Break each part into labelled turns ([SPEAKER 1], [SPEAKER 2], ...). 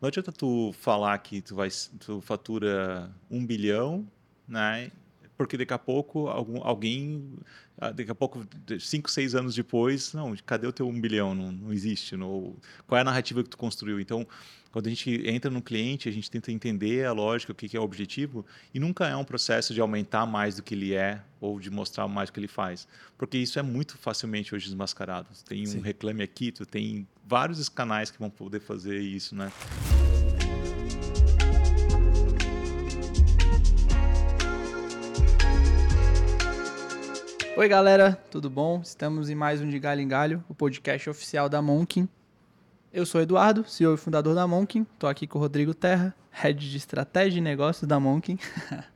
[SPEAKER 1] Não adianta tu falar que tu vai tu fatura um bilhão, né? Porque daqui a pouco algum, alguém, ah, daqui a pouco, cinco, seis anos depois, não, cadê o teu um bilhão? Não, não existe. Não, qual é a narrativa que tu construiu? Então, quando a gente entra no cliente, a gente tenta entender a lógica, o que é o objetivo, e nunca é um processo de aumentar mais do que ele é ou de mostrar mais do que ele faz, porque isso é muito facilmente hoje desmascarado. Tem um Sim. reclame aqui, tu tem vários canais que vão poder fazer isso, né?
[SPEAKER 2] Oi galera, tudo bom? Estamos em mais um de Galho em Galho, o podcast oficial da Monkin. Eu sou Eduardo, CEO e fundador da Monkin. Estou aqui com o Rodrigo Terra, Head de Estratégia e Negócios da Monkin.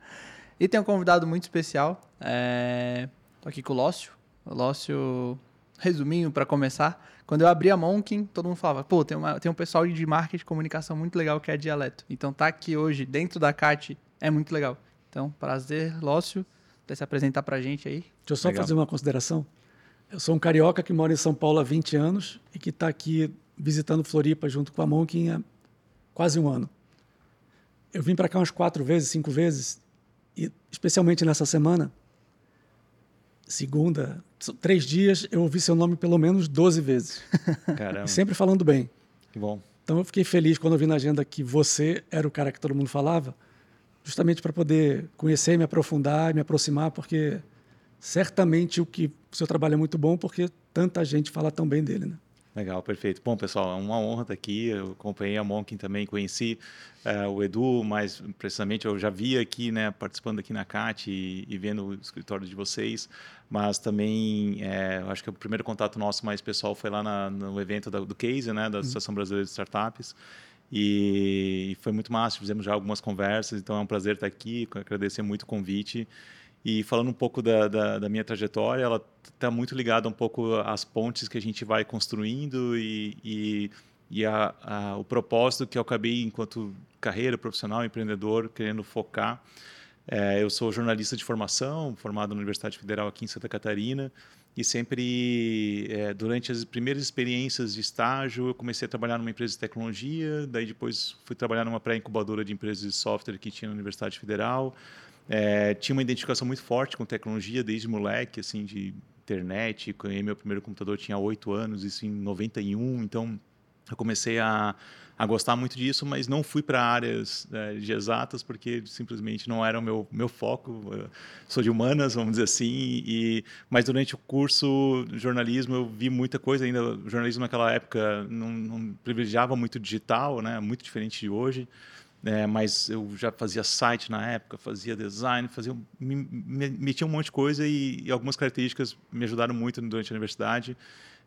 [SPEAKER 2] e tem um convidado muito especial. Estou é... aqui com o Lócio. O Lócio, resuminho para começar. Quando eu abri a Monkin, todo mundo falava, pô, tem, uma, tem um pessoal de marketing de comunicação muito legal que é Dialeto. Então tá aqui hoje, dentro da CAT, é muito legal. Então, prazer, Lócio, para se apresentar para a gente aí.
[SPEAKER 3] Deixa eu só legal. fazer uma consideração. Eu sou um carioca que mora em São Paulo há 20 anos e que está aqui visitando Floripa junto com a Monkin há quase um ano. Eu vim para cá umas quatro vezes, cinco vezes, e especialmente nessa semana, segunda, três dias, eu ouvi seu nome pelo menos 12 vezes. Caramba. sempre falando bem.
[SPEAKER 1] Que bom.
[SPEAKER 3] Então eu fiquei feliz quando eu vi na agenda que você era o cara que todo mundo falava, justamente para poder conhecer, me aprofundar, me aproximar, porque certamente o que o seu trabalho é muito bom, porque tanta gente fala tão bem dele, né?
[SPEAKER 1] Legal, perfeito. Bom, pessoal, é uma honra estar aqui. Eu acompanhei a Monkin também, conheci uh, o Edu, mas precisamente eu já vi aqui, né, participando aqui na CAT e, e vendo o escritório de vocês, mas também é, acho que o primeiro contato nosso mais pessoal foi lá na, no evento da, do Case, né, da uhum. Associação Brasileira de Startups. E foi muito massa, fizemos já algumas conversas, então é um prazer estar aqui, agradecer muito o convite. E falando um pouco da, da, da minha trajetória, ela está muito ligada um pouco às pontes que a gente vai construindo e, e, e a, a, o propósito que eu acabei, enquanto carreira profissional, empreendedor, querendo focar. É, eu sou jornalista de formação, formado na Universidade Federal aqui em Santa Catarina, e sempre, é, durante as primeiras experiências de estágio, eu comecei a trabalhar numa empresa de tecnologia, daí depois fui trabalhar numa pré-incubadora de empresas de software que tinha na Universidade Federal, é, tinha uma identificação muito forte com tecnologia desde moleque, assim, de internet. Ganhei meu primeiro computador, tinha oito anos, isso em 91. Então, eu comecei a, a gostar muito disso, mas não fui para áreas é, de exatas porque simplesmente não era o meu, meu foco. Eu sou de humanas, vamos dizer assim, e, mas durante o curso de jornalismo eu vi muita coisa ainda. O jornalismo naquela época não, não privilegiava muito digital, né? muito diferente de hoje. É, mas eu já fazia site na época, fazia design, fazia me, me, metia um monte de coisa e, e, algumas características me ajudaram muito durante a universidade,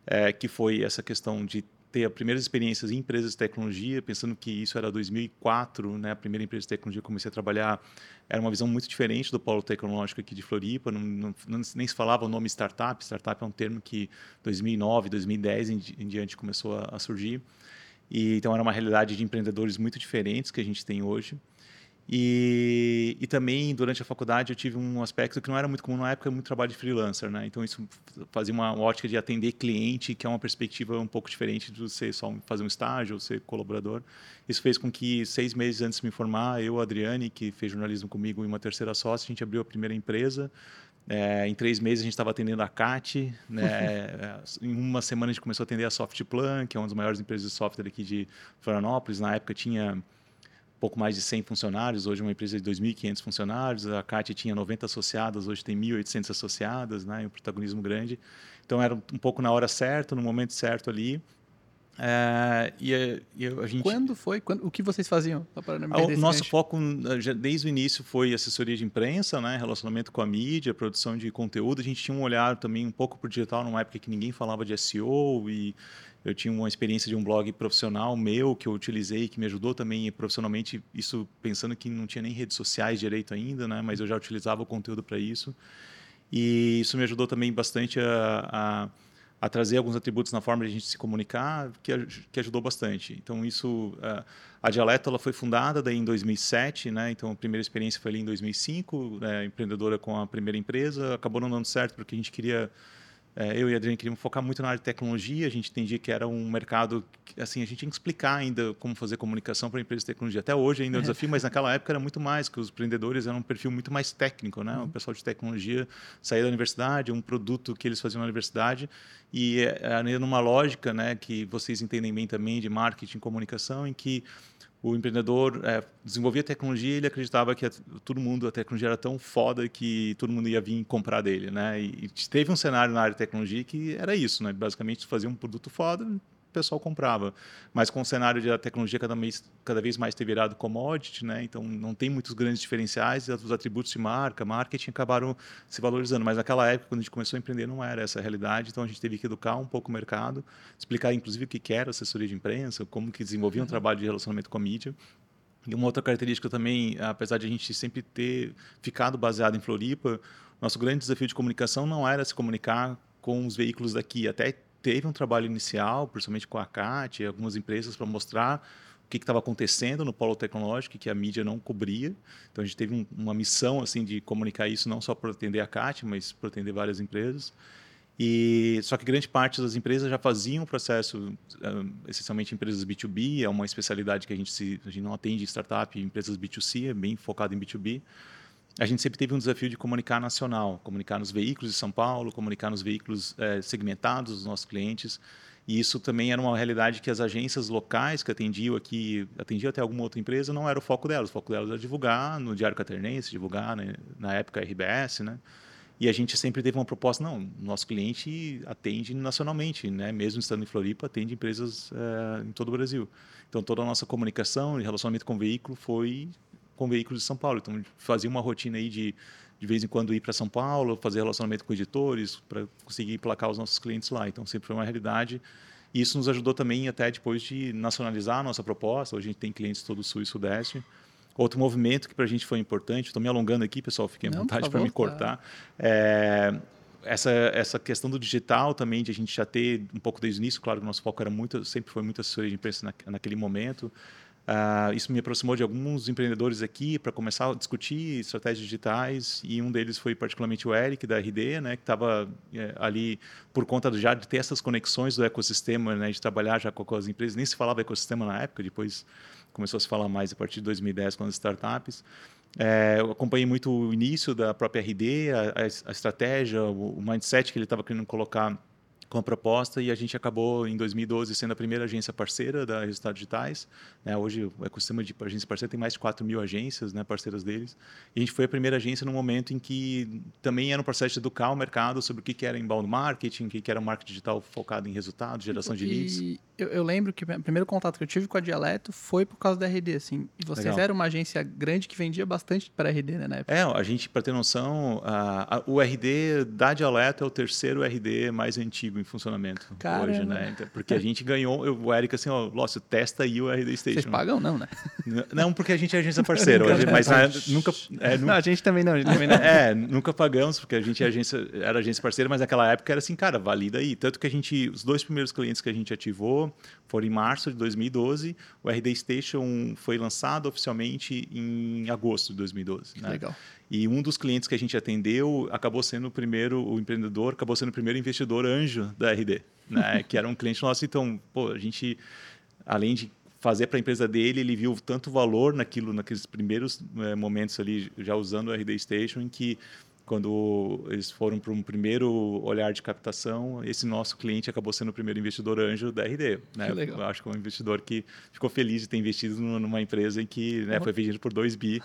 [SPEAKER 1] é, que foi essa questão de ter as primeiras experiências em empresas de tecnologia, pensando que isso era 2004, né, a primeira empresa de tecnologia que comecei a trabalhar, era uma visão muito diferente do polo tecnológico aqui de Floripa, não, não nem se falava o nome startup, startup é um termo que 2009, 2010 em, em diante começou a, a surgir. E, então era uma realidade de empreendedores muito diferentes que a gente tem hoje. E, e também durante a faculdade eu tive um aspecto que não era muito comum na época, muito trabalho de freelancer, né? Então isso fazia uma ótica de atender cliente, que é uma perspectiva um pouco diferente de você só fazer um estágio ou ser colaborador. Isso fez com que seis meses antes de me formar, eu, a Adriane, que fez jornalismo comigo e uma terceira sócia, a gente abriu a primeira empresa. É, em três meses a gente estava atendendo a CAT, né? em uma semana a gente começou a atender a Softplan, que é uma das maiores empresas de software aqui de Florianópolis. Na época tinha pouco mais de 100 funcionários, hoje uma empresa de 2.500 funcionários. A CAT tinha 90 associadas, hoje tem 1.800 associadas, né? um protagonismo grande. Então era um pouco na hora certa, no momento certo ali.
[SPEAKER 2] É, e, a, e, a, gente... Quando foi? Quando, o que vocês faziam?
[SPEAKER 1] O nosso foco, desde o início, foi assessoria de imprensa, né, relacionamento com a mídia, produção de conteúdo. A gente tinha um olhar também um pouco para o digital, numa época que ninguém falava de SEO e eu tinha uma experiência de um blog profissional meu que eu utilizei, que me ajudou também profissionalmente, isso pensando que não tinha nem redes sociais direito ainda, né, mas eu já utilizava o conteúdo para isso. E isso me ajudou também bastante a, a a trazer alguns atributos na forma de a gente se comunicar, que, que ajudou bastante. Então, isso, a Dialeto ela foi fundada daí em 2007, né? então a primeira experiência foi ali em 2005, né? empreendedora com a primeira empresa, acabou não dando certo porque a gente queria é, eu e a Adriane queríamos focar muito na área de tecnologia, a gente entendia que era um mercado, que, assim, a gente tinha que explicar ainda como fazer comunicação para empresas de tecnologia. Até hoje ainda é um desafio, mas naquela época era muito mais, que os empreendedores eram um perfil muito mais técnico, né? O pessoal de tecnologia saía da universidade, um produto que eles faziam na universidade, e era numa lógica, né, que vocês entendem bem também de marketing comunicação, em que o empreendedor é, desenvolvia tecnologia e ele acreditava que a, todo mundo, a tecnologia era tão foda que todo mundo ia vir comprar dele, né? E, e teve um cenário na área de tecnologia que era isso, né? Basicamente, fazia um produto foda, pessoal comprava. Mas com o cenário de a tecnologia cada vez, cada vez mais ter virado commodity, né? então não tem muitos grandes diferenciais, os atributos de marca, marketing acabaram se valorizando. Mas naquela época, quando a gente começou a empreender, não era essa a realidade, então a gente teve que educar um pouco o mercado, explicar inclusive o que era assessoria de imprensa, como que desenvolvia um uhum. trabalho de relacionamento com a mídia. E uma outra característica também, apesar de a gente sempre ter ficado baseado em Floripa, nosso grande desafio de comunicação não era se comunicar com os veículos daqui, até teve um trabalho inicial, principalmente com a CAT e algumas empresas, para mostrar o que estava acontecendo no polo tecnológico que a mídia não cobria. Então a gente teve um, uma missão assim de comunicar isso não só para atender a CAT, mas para atender várias empresas. E só que grande parte das empresas já faziam o processo, um, essencialmente empresas B2B, é uma especialidade que a gente, se, a gente não atende startup, empresas B2C, é bem focado em B2B a gente sempre teve um desafio de comunicar nacional, comunicar nos veículos de São Paulo, comunicar nos veículos é, segmentados dos nossos clientes. E isso também era uma realidade que as agências locais que atendiam aqui, atendiam até alguma outra empresa, não era o foco delas. O foco delas era divulgar no Diário Catarinense, divulgar né, na época RBS, né? E a gente sempre teve uma proposta, não, nosso cliente atende nacionalmente, né? Mesmo estando em Floripa, atende empresas é, em todo o Brasil. Então toda a nossa comunicação e relacionamento com o veículo foi com veículos de São Paulo. Então, fazia uma rotina aí de, de vez em quando, ir para São Paulo, fazer relacionamento com editores, para conseguir placar os nossos clientes lá. Então, sempre foi uma realidade. E isso nos ajudou também até depois de nacionalizar a nossa proposta. Hoje a gente tem clientes todo o Sul e Sudeste. Outro movimento que para a gente foi importante, estou me alongando aqui, pessoal, fiquem à vontade para me cortar. É, essa, essa questão do digital também, de a gente já ter um pouco desde o início, claro que o nosso foco era muito, sempre foi muito assessoria de imprensa na, naquele momento, Uh, isso me aproximou de alguns empreendedores aqui para começar a discutir estratégias digitais e um deles foi particularmente o Eric da RD, né, que estava é, ali por conta já de ter essas conexões do ecossistema, né, de trabalhar já com as empresas. Nem se falava ecossistema na época, depois começou a se falar mais a partir de 2010 com as startups. É, eu acompanhei muito o início da própria RD, a, a, estratégia, o mindset que ele estava querendo colocar com a proposta e a gente acabou em 2012 sendo a primeira agência parceira da Resultados Digitais. Né? Hoje o ecossistema de agência parceira tem mais de 4 mil agências né, parceiras deles. E a gente foi a primeira agência no momento em que também era um processo de educar o mercado sobre o que era inbound marketing, o que era marketing digital focado em resultados, geração de leads.
[SPEAKER 2] E eu, eu, lembro que o primeiro contato que eu tive com a Dialeto foi por causa da RD. Assim, e vocês Legal. eram uma agência grande que vendia bastante para a RD né, na época.
[SPEAKER 1] É, a gente, para ter noção, a, a, o RD da Dialeto é o terceiro RD mais antigo em funcionamento Caramba. hoje, né? Então, porque a gente ganhou, eu, o Eric assim, ó, Lócio, testa aí o RD Station.
[SPEAKER 2] Vocês pagam não, né?
[SPEAKER 1] Não, porque a gente é agência parceira, hoje, mas na, nunca...
[SPEAKER 2] É, não, a gente também não, a gente também não.
[SPEAKER 1] É, nunca pagamos, porque a gente é agência, era agência parceira, mas naquela época era assim, cara, valida aí. Tanto que a gente, os dois primeiros clientes que a gente ativou foram em março de 2012, o RD Station foi lançado oficialmente em agosto de 2012. Né?
[SPEAKER 2] Legal.
[SPEAKER 1] E um dos clientes que a gente atendeu acabou sendo o primeiro, o empreendedor acabou sendo o primeiro investidor anjo da RD, né? que era um cliente nosso. Então, pô, a gente, além de fazer para a empresa dele, ele viu tanto valor naquilo, naqueles primeiros é, momentos ali, já usando o RD Station, em que quando eles foram para um primeiro olhar de captação, esse nosso cliente acabou sendo o primeiro investidor anjo da RD. Né? Eu acho que é um investidor que ficou feliz de ter investido numa empresa em que né, foi vendido por 2 bi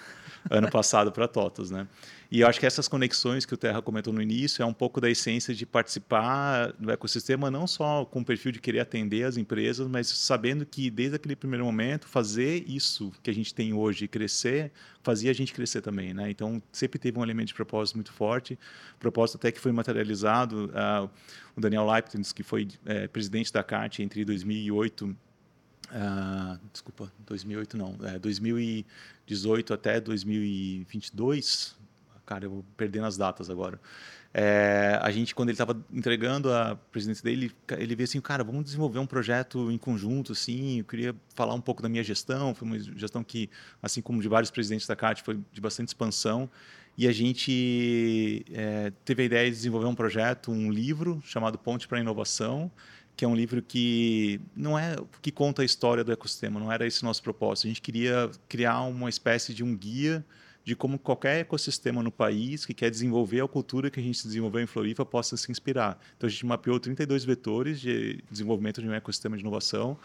[SPEAKER 1] ano passado para a TOTOS. Né? E eu acho que essas conexões que o Terra comentou no início é um pouco da essência de participar do ecossistema, não só com o perfil de querer atender as empresas, mas sabendo que desde aquele primeiro momento, fazer isso que a gente tem hoje crescer, fazia a gente crescer também. Né? Então, sempre teve um elemento de propósito muito forte, propósito até que foi materializado. Uh, o Daniel Leibniz, que foi é, presidente da CAT entre 2008 uh, ah, desculpa, 2008 não, é, 2018 até 2022, cara, eu vou perdendo as datas agora. É, a gente, quando ele estava entregando a presidência dele, ele veio assim, cara, vamos desenvolver um projeto em conjunto, assim, eu queria falar um pouco da minha gestão, foi uma gestão que, assim como de vários presidentes da CAT, foi de bastante expansão, E a gente é, teve a ideia de desenvolver um projeto, um livro chamado Ponte para a Inovação, que é um livro que não é que conta a história do ecossistema, não era esse o nosso propósito. A gente queria criar uma espécie de um guia de como qualquer ecossistema no país que quer desenvolver a cultura que a gente desenvolveu em Floripa possa se inspirar. Então a gente mapeou 32 vetores de desenvolvimento de um ecossistema de inovação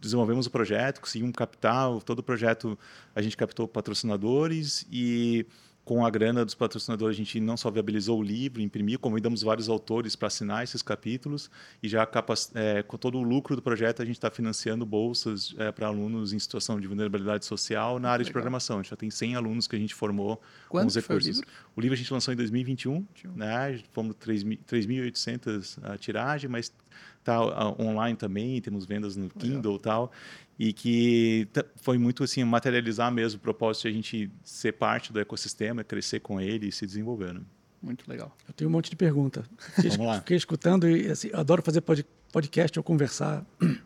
[SPEAKER 1] desenvolvemos o projeto, conseguimos captar, todo o projeto a gente captou patrocinadores e com a grana dos patrocinadores, a gente não só viabilizou o livro, imprimiu, convidamos vários autores para assinar esses capítulos e já é, com todo o lucro do projeto a gente está financiando bolsas é, para alunos em situação de vulnerabilidade social na área Legal. de programação. A gente já tem 100 alunos que a gente formou
[SPEAKER 2] Quando com os recursos.
[SPEAKER 1] o, livro? o livro a gente lançou em 2021, né? fomos 3.800 a tiragem, mas está online também, temos vendas no Kindle e tal e que foi muito assim materializar mesmo o propósito de a gente ser parte do ecossistema, crescer com ele e se desenvolver. Né?
[SPEAKER 2] Muito legal.
[SPEAKER 3] Eu tenho um monte de pergunta. Fiquei, Vamos lá. Fiquei escutando e assim, adoro fazer podcast ou conversar,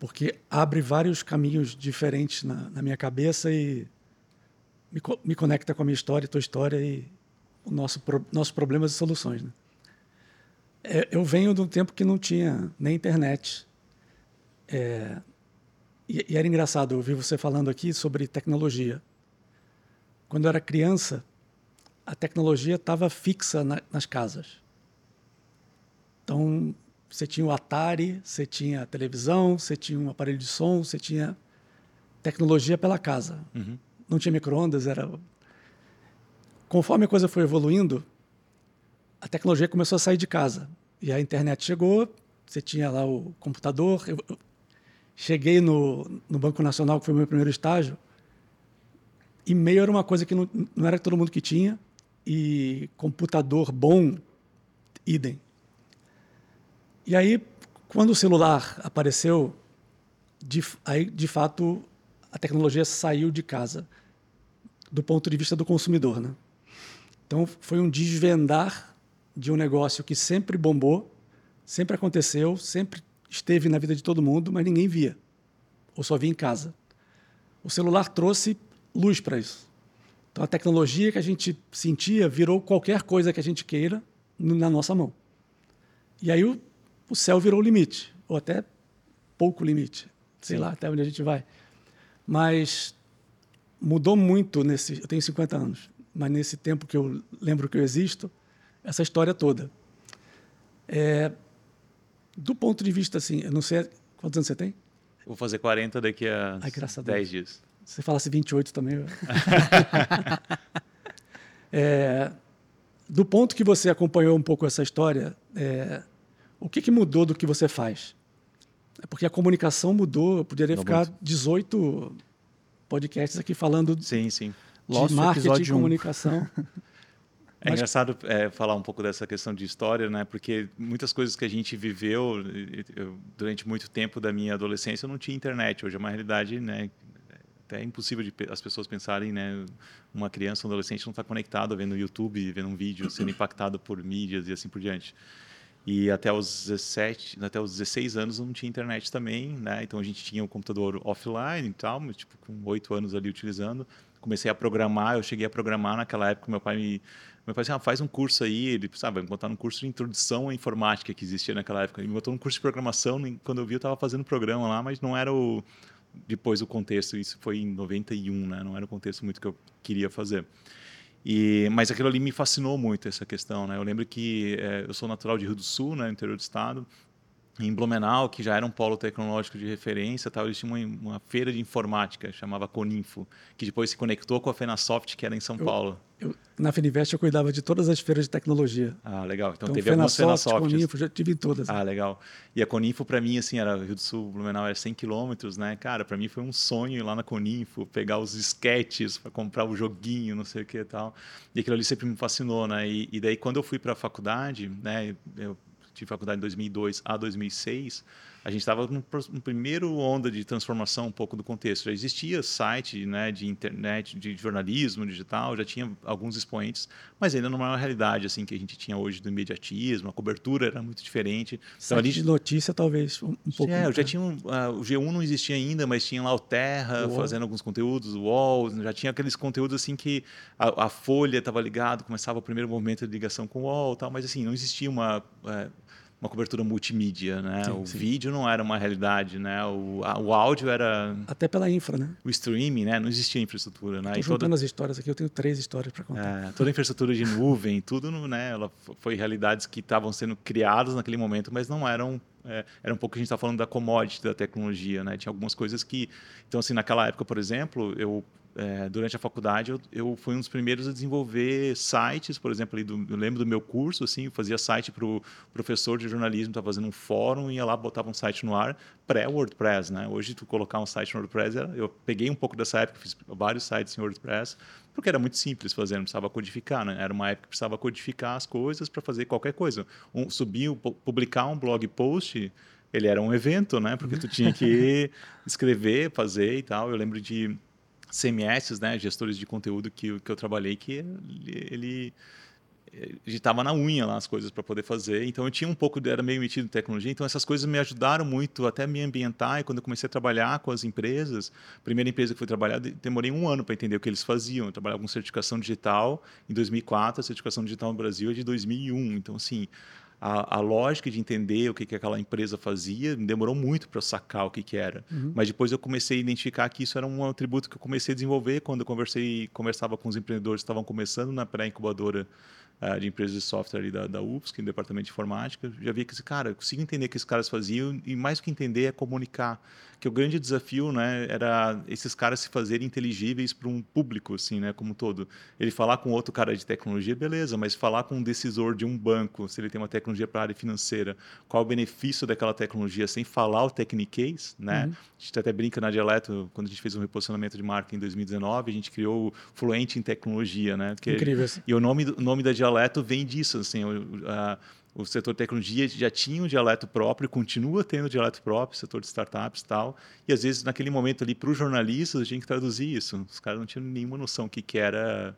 [SPEAKER 3] porque abre vários caminhos diferentes na, na minha cabeça e me, me, conecta com a minha história, a tua história e o nosso pro, nossos problemas e soluções. Né? É, eu venho de um tempo que não tinha nem internet é, e, e, era engraçado ouvir você falando aqui sobre tecnologia. Quando eu era criança, a tecnologia estava fixa na, nas casas. Então, você tinha o Atari, você tinha a televisão, você tinha um aparelho de som, você tinha tecnologia pela casa. Uhum. Não tinha micro-ondas, era. Conforme a coisa foi evoluindo, a tecnologia começou a sair de casa. E a internet chegou, você tinha lá o computador. Eu, Cheguei no, no Banco Nacional, que foi o meu primeiro estágio, e-mail era uma coisa que não, não era todo mundo que tinha, e computador bom, idem. E aí, quando o celular apareceu, de, aí, de fato, a tecnologia saiu de casa, do ponto de vista do consumidor. Né? Então, foi um desvendar de um negócio que sempre bombou, sempre aconteceu, sempre esteve na vida de todo mundo, mas ninguém via, ou só via em casa. O celular trouxe luz para isso. Então a tecnologia que a gente sentia virou qualquer coisa que a gente queira na nossa mão. E aí o, o céu virou o limite, ou até pouco limite, sei Sim. lá até onde a gente vai. Mas mudou muito nesse. Eu tenho 50 anos, mas nesse tempo que eu lembro que eu existo, essa história toda. É, do ponto de vista assim, eu não sei quantos anos você tem?
[SPEAKER 1] Vou fazer 40 daqui a Ai, 10 dias.
[SPEAKER 3] Se você falasse 28 também. Eu... é, do ponto que você acompanhou um pouco essa história, é, o que, que, mudou do que você faz? É porque a comunicação mudou. Eu poderia Não ficar muito. 18 podcasts aqui falando
[SPEAKER 1] sim, sim.
[SPEAKER 3] de marketing e comunicação.
[SPEAKER 1] É Mas... engraçado é, falar um pouco dessa questão de história, né? Porque muitas coisas que a gente viveu eu, durante muito tempo da minha adolescência eu não tinha internet. Hoje é uma realidade, né? Até é impossível de as pessoas pensarem, né? Uma criança, um adolescente não está conectado vendo YouTube, vendo um vídeo, sendo impactado por mídias e assim por diante. E até os 17, até os 16 anos eu não tinha internet também, né? Então a gente tinha o um computador offline e tal, mas tipo com oito anos ali utilizando. Comecei a programar, eu cheguei a programar naquela época, meu pai me meu pai disse, ah, faz um curso aí, ele sabe, vai me botar num curso de introdução à informática que existia naquela época. Ele me botou num curso de programação, quando eu vi eu estava fazendo programa lá, mas não era o depois o contexto, isso foi em 91, né? Não era o contexto muito que eu queria fazer. E, mas aquilo ali me fascinou muito essa questão, né? Eu lembro que é, eu sou natural de Rio do Sul, né, interior do estado, em Blumenau, que já era um polo tecnológico de referência, tal, eles tinham uma, uma feira de informática, chamava Coninfo, que depois se conectou com a Fenasoft, que era em São
[SPEAKER 3] eu,
[SPEAKER 1] Paulo.
[SPEAKER 3] Eu, na Fininvest eu cuidava de todas as feiras de tecnologia.
[SPEAKER 1] Ah, legal. Então, então teve algumas Fenasoft.
[SPEAKER 3] Coninfo, já tive em todas.
[SPEAKER 1] Ah, legal. E a Coninfo, para mim, assim, era Rio do Sul, Blumenau, era 100 quilômetros, né? Cara, para mim foi um sonho ir lá na Coninfo, pegar os sketches para comprar o joguinho, não sei o que e tal. E aquilo ali sempre me fascinou, né? E, e daí, quando eu fui para a faculdade, né, eu tive faculdade de 2002 a 2006, a gente estava no, no, primeiro onda de transformação um pouco do contexto. Já existia site né, de internet, de jornalismo digital, já tinha alguns expoentes, mas ainda não era uma realidade assim que a gente tinha hoje do imediatismo, a cobertura era muito diferente.
[SPEAKER 3] Então, ali, de notícia talvez um, um pouco.
[SPEAKER 1] É, já tinha um, uh, o G1 não existia ainda, mas tinha lá o Terra o fazendo alguns conteúdos, o UOL, já tinha aqueles conteúdos assim que a, a Folha estava ligado, começava o primeiro momento de ligação com o UOL, tal, mas assim não existia uma uh, uma cobertura multimídia, né? Sim, o sim. vídeo não era uma realidade, né? O, a, o áudio era
[SPEAKER 3] até pela infra, né?
[SPEAKER 1] O streaming, né? Não existia infraestrutura, né?
[SPEAKER 3] Estou juntando toda... as histórias aqui. Eu tenho três histórias para contar.
[SPEAKER 1] É, toda a infraestrutura de nuvem, tudo, né? Ela foi realidades que estavam sendo criadas naquele momento, mas não eram é, era um pouco que a gente está falando da commodity da tecnologia, né? Tinha algumas coisas que, então assim, naquela época, por exemplo, eu é, durante a faculdade eu, eu, fui um dos primeiros a desenvolver sites, por exemplo, ali do, eu lembro do meu curso, assim, eu fazia site para o professor de jornalismo, estava fazendo um fórum, ia lá, botava um site no ar, pré-WordPress, né? Hoje, tu colocar um site no WordPress, eu peguei um pouco dessa época, fiz vários sites em WordPress, porque era muito simples fazer, não precisava codificar, né? Era uma época que precisava codificar as coisas para fazer qualquer coisa. Um, subir, publicar um blog post, ele era um evento, né? Porque tu tinha que escrever, fazer e tal. Eu lembro de CMS, né, gestores de conteúdo que, que eu trabalhei, que ele, ele na unha lá as coisas para poder fazer. Então eu tinha um pouco, era meio metido em tecnologia, então essas coisas me ajudaram muito até me ambientar. E quando eu comecei a trabalhar com as empresas, primeira empresa que fui trabalhar, demorei um ano para entender o que eles faziam. Eu trabalhava com certificação digital em 2004, a certificação digital no Brasil é de 2001. Então, assim, a, a, lógica de entender o que, que aquela empresa fazia demorou muito para eu sacar o que, que era. Uhum. Mas depois eu comecei a identificar que isso era um atributo que eu comecei a desenvolver quando eu conversei, conversava com os empreendedores que estavam começando na pré-incubadora uh, de empresas de software da, da UFSC, no departamento de informática. Já vi que, esse cara, eu consigo entender o que esses caras faziam e mais que entender é comunicar que o grande desafio, né, era esses caras se fazerem inteligíveis para um público, assim, né, como todo. Ele falar com outro cara de tecnologia, beleza, mas falar com um decisor de um banco, se ele tem uma tecnologia para a área financeira, qual o benefício daquela tecnologia, sem falar o techniquez, né? Uhum. A gente até brinca na Dialeto, quando a gente fez um reposicionamento de marca em 2019, a gente criou o Fluente em Tecnologia, né?
[SPEAKER 3] Que, Incrível.
[SPEAKER 1] E o nome, o nome da Dialeto vem disso, assim, a, o setor tecnologia já tinha um dialeto próprio, continua tendo dialeto próprio, setor de startups e tal. E às vezes, naquele momento ali, para os jornalistas, a gente tinha que traduzir isso. Os caras não tinham nenhuma noção do que, que era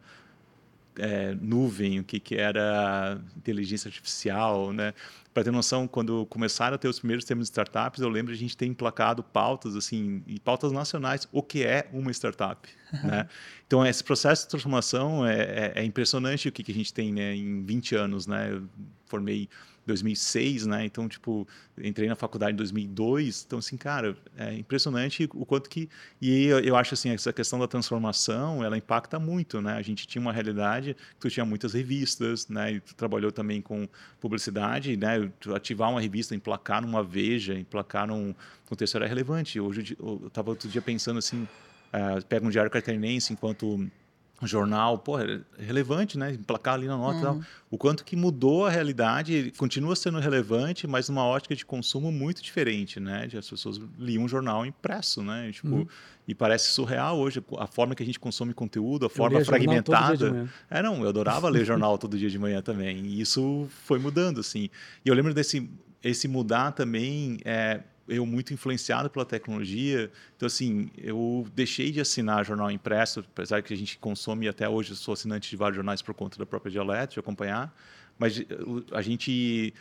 [SPEAKER 1] é, nuvem, o que, que era inteligência artificial, né? Para ter noção, quando começaram a ter os primeiros termos de startups, eu lembro de a gente ter emplacado pautas assim, e pautas nacionais, o que é uma startup, né? Então esse processo de transformação é, é, é impressionante o que, que a gente tem né, em 20 anos, né? Eu formei 2006, né? Então, tipo, entrei na faculdade em 2002. Então, assim, cara, é impressionante o quanto que... E eu acho, assim, essa questão da transformação, ela impacta muito, né? A gente tinha uma realidade que tu tinha muitas revistas, né? E tu trabalhou também com publicidade, né? Tu ativar uma revista, emplacar numa Veja, emplacar num contexto era relevante. Hoje, eu estava outro dia pensando, assim, uh, pega um diário catarinense enquanto jornal, pô, é relevante, né? Emplacar ali na nota uhum. O quanto que mudou a realidade, continua sendo relevante, mas numa ótica de consumo muito diferente, né? De as pessoas liam um jornal impresso, né? Tipo, uhum. E parece surreal hoje a forma que a gente consome conteúdo, a forma fragmentada. É, não, eu adorava ler jornal todo dia de manhã também. E isso foi mudando, assim. E eu lembro desse esse mudar também. É, eu muito influenciado pela tecnologia. Então, assim, eu deixei de assinar jornal impresso, apesar que a gente consome até hoje, sou assinante de vários jornais por conta da própria Dialeto, de acompanhar. Mas a gente,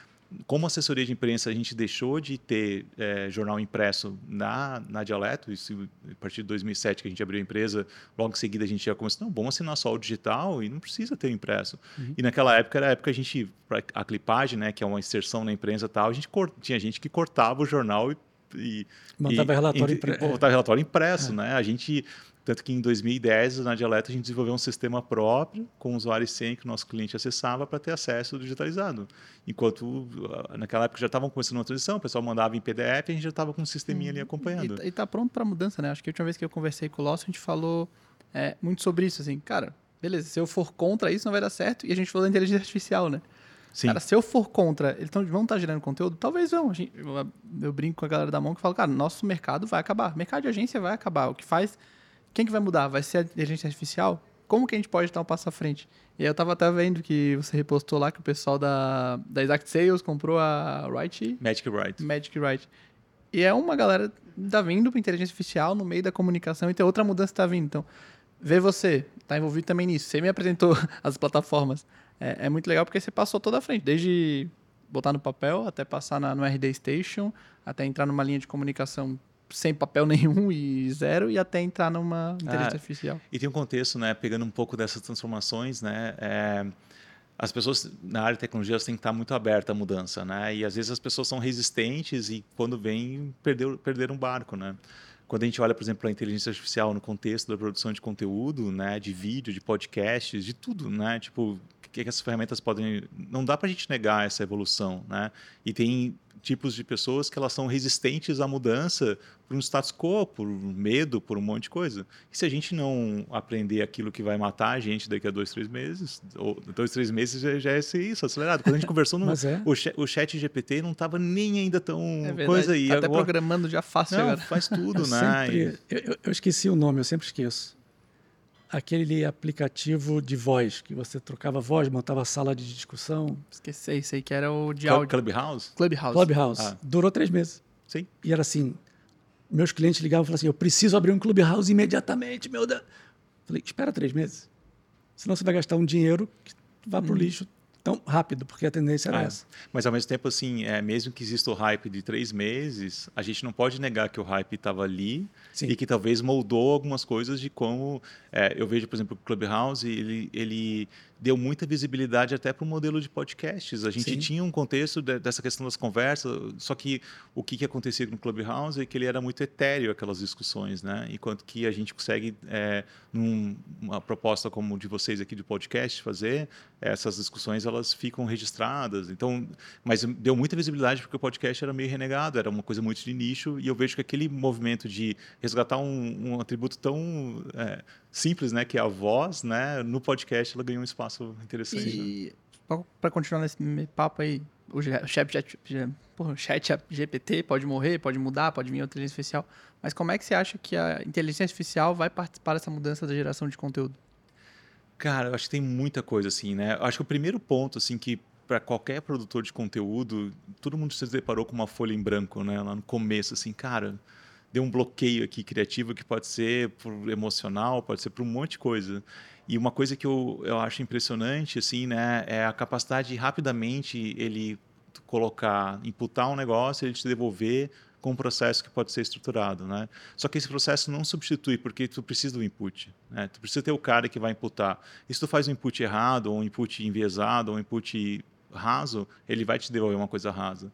[SPEAKER 1] como assessoria de imprensa, a gente deixou de ter é, jornal impresso na, na Dialeto. Isso, a partir de 2007, que a gente abriu a empresa, logo em seguida a gente já começou, não, vamos assinar só o digital e não precisa ter impresso. Uhum. E naquela época era a época a gente, a clipagem, né, que é uma inserção na imprensa tal, a gente tinha gente que cortava o jornal e e
[SPEAKER 3] montava e, relatório, e, impre...
[SPEAKER 1] montava relatório impresso, é. né? A gente tanto que em 2010, na Dialeto, a gente desenvolveu um sistema próprio, com o usuário e senha que o nosso cliente acessava para ter acesso digitalizado. Enquanto ah, naquela época já estavam começando uma transição, o pessoal mandava em PDF, a gente já estava com um sisteminha hum, ali acompanhando.
[SPEAKER 2] E está pronto para mudança, né? Acho que a última vez que eu conversei com o Lócio, a gente falou é, muito sobre isso, assim, cara, beleza, se eu for contra isso não vai dar certo, e a gente falou da inteligência artificial, né? Sim. Cara, se eu for contra, eles tão, vão estar tá gerando conteúdo? Talvez vão. Gente, eu, eu, brinco com a galera da mão que fala, cara, nosso mercado vai acabar. Mercado de agência vai acabar. O que faz. Quem que vai mudar? Vai ser a inteligência artificial? Como que a gente pode dar um passo à frente? E aí eu tava até vendo que você repostou lá que o pessoal da, da Exact Sales comprou a Write.
[SPEAKER 1] Magic Write.
[SPEAKER 2] Magic Write. E é uma galera tá vindo para inteligência artificial no meio da comunicação e tem outra mudança que tá vindo. Então, ver você, tá envolvido também nisso. Você me apresentou as plataformas. É, é muito legal porque você passou toda a frente, desde botar no papel até passar na, no RD Station, até entrar numa linha de comunicação sem papel nenhum e zero e até entrar numa inteligência
[SPEAKER 1] Ah,
[SPEAKER 2] artificial.
[SPEAKER 1] E tem um contexto, né? Pegando um pouco dessas transformações, né? é, as pessoas na área de tecnologia têm que estar muito abertas à mudança, né? E às vezes as pessoas são resistentes e quando vem perderam um barco, né? Quando a gente olha, por exemplo, a inteligência artificial no contexto da produção de conteúdo, né, de vídeo, de podcasts, de tudo, né? Tipo, o que, que essas ferramentas podem. Não dá para a gente negar essa evolução, né? E tem tipos de pessoas que elas são resistentes à mudança por um status quo, por medo, por um monte de coisa. E se a gente não aprender aquilo que vai matar a gente daqui a dois, três meses, ou dois, três meses já, já é isso, acelerado. Quando a gente conversou, no,
[SPEAKER 3] é.
[SPEAKER 1] o, chat, o chat GPT não estava nem ainda tão
[SPEAKER 2] É
[SPEAKER 1] coisa aí.
[SPEAKER 2] tá até
[SPEAKER 1] agora,
[SPEAKER 2] programando já fácil
[SPEAKER 1] não,
[SPEAKER 2] agora.
[SPEAKER 1] faz tudo,
[SPEAKER 3] Eu
[SPEAKER 1] né?
[SPEAKER 3] sempre- eu- eu esqueci o nome, eu sempre esqueço. Aquele aplicativo de voz, que você trocava voz, montava sala de discussão.
[SPEAKER 2] Esqueci, isso aí que era o de
[SPEAKER 1] Club-
[SPEAKER 2] áudio.
[SPEAKER 1] Clubhouse?
[SPEAKER 2] Clubhouse.
[SPEAKER 3] Clubhouse.
[SPEAKER 1] Ah.
[SPEAKER 3] Durou três meses.
[SPEAKER 1] Sim.
[SPEAKER 3] E era assim: meus clientes ligavam e falavam assim: eu preciso abrir um Clubhouse imediatamente, meu Deus. Falei: espera três meses. Senão você vai gastar um dinheiro que vai para o lixo tão rápido, porque a tendência era
[SPEAKER 1] Ah,
[SPEAKER 3] essa.
[SPEAKER 1] Mas ao mesmo tempo, assim, é, mesmo que exista o hype de três meses, a gente não pode negar que o hype estava ali
[SPEAKER 3] Sim.
[SPEAKER 1] e que talvez moldou algumas coisas de como é, eu vejo, por exemplo, o Clubhouse, ele, ele deu muita visibilidade até para o modelo de podcasts. A gente
[SPEAKER 3] Sim.
[SPEAKER 1] tinha um contexto de- dessa questão das conversas, só que o que, que acontecia com o Clubhouse é que ele era muito etéreo, aquelas discussões, né? Enquanto que a gente consegue, é, numa proposta como de vocês aqui de podcast, fazer, essas discussões elas ficam registradas. Então, mas deu muita visibilidade porque o podcast era meio renegado, era uma coisa muito de nicho, e eu vejo que aquele movimento de resgatar um, um atributo tão é, simples, né, que é a voz, né, no podcast ela ganhou um espaço interessante. né?
[SPEAKER 2] E para continuar nesse papo aí, o chat, chat, porra, chat GPT pode morrer, pode mudar, pode vir outra inteligência artificial. Mas como é que você acha que a inteligência artificial vai participar dessa mudança da geração de conteúdo?
[SPEAKER 1] Cara, eu acho que tem muita coisa assim, né? Eu acho que o primeiro ponto, assim, que para qualquer produtor de conteúdo, todo mundo se deparou com uma folha em branco, né? Lá no começo, assim, cara, deu um bloqueio aqui criativo que pode ser por emocional, pode ser por um monte de coisa. E uma coisa que eu, eu acho impressionante, assim, né? É a capacidade de rapidamente ele colocar, imputar um negócio, ele te devolver com um processo que pode ser estruturado, né? Só que esse processo não substitui, porque tu precisa do input, né? Tu precisa ter o cara que vai imputar. E se tu faz um input errado, ou um input enviesado, ou um input raso, ele vai te devolver uma coisa rasa.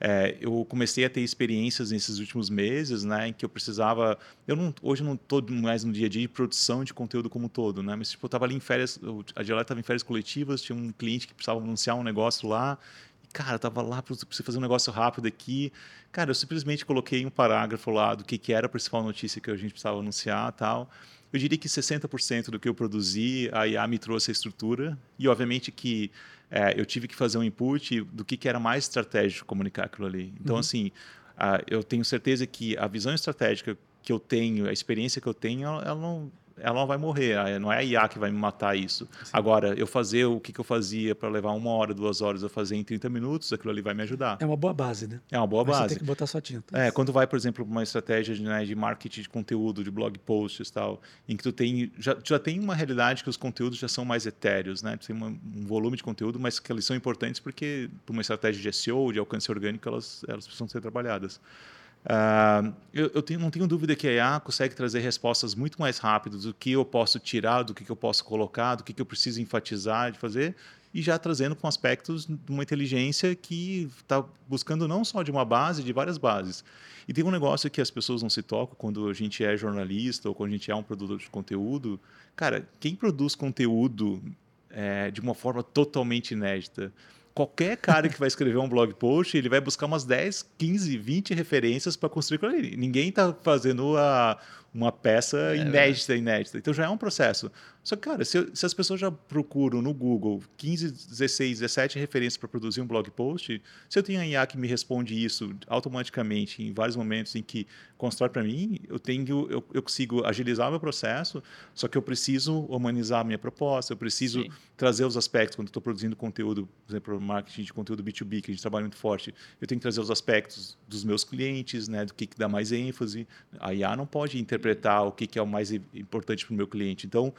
[SPEAKER 1] É, eu comecei a ter experiências nesses últimos meses, né, em que eu precisava, eu não, hoje eu não estou mais no dia a dia de produção de conteúdo como um todo, né, mas tipo, eu estava ali em férias, eu- a Dialeta estava em férias coletivas, tinha um cliente que precisava anunciar um negócio lá, e, cara, eu tava lá, preciso fazer um negócio rápido aqui, cara, eu simplesmente coloquei um parágrafo lá do que, que era a principal notícia que a gente precisava anunciar tal, eu diria que 60% do que eu produzi, a IA me trouxe a estrutura, e obviamente que é, eu tive que fazer um input do que, que era mais estratégico comunicar aquilo ali. Então, assim, ah, eu tenho certeza que a visão estratégica que eu tenho, a experiência que eu tenho, ela, ela não, ela não vai morrer. Não é a IA que vai me matar isso. Agora, eu fazer o que, que eu fazia para levar uma hora, duas horas, eu fazer em 30 minutos, aquilo ali vai me ajudar.
[SPEAKER 3] É uma boa base, né?
[SPEAKER 1] É uma boa
[SPEAKER 3] Mas Você
[SPEAKER 1] base.
[SPEAKER 3] tem que botar sua tinta.
[SPEAKER 1] É, quando vai, por exemplo, para uma estratégia de, né, de marketing de conteúdo, de blog posts e tal, em que tu tem já, já tem uma realidade que os conteúdos já são mais etéreos, né? Tu tem uma- um volume de conteúdo, mas que eles são importantes porque para uma estratégia de SEO, de alcance orgânico, elas, elas precisam ser trabalhadas. Ah, eu eu tenho, não tenho dúvida que a IA consegue trazer respostas muito mais rápidas do que eu posso tirar, do que, que eu posso colocar, do que, que eu preciso enfatizar de fazer, e já trazendo com aspectos de uma inteligência que está buscando não só de uma base, de várias bases. E tem um negócio que as pessoas não se tocam quando a gente é jornalista ou quando a gente é um produtor de conteúdo. Cara, quem produz conteúdo é, de uma forma totalmente inédita? Qualquer cara que vai escrever um blog post, ele vai buscar umas 10, 15, 20 referências para construir aquilo ali. Ninguém está fazendo a, uma peça inédita, inédita. Então já é um processo. Só que, cara, se, se, as pessoas já procuram no Google 15, 16, 17 referências para produzir um blog post, se eu tenho a IA que me responde isso automaticamente em vários momentos em que constrói para mim, eu tenho, eu, eu, consigo agilizar o meu processo, só que eu preciso humanizar a minha proposta, eu preciso Sim. trazer os aspectos, quando estou produzindo conteúdo, por exemplo, marketing de conteúdo B2B, que a gente trabalha muito forte, eu tenho que trazer os aspectos dos meus clientes, né, do que, que dá mais ênfase. A IA não pode interpretar o que, que é o mais importante para o meu cliente. Então,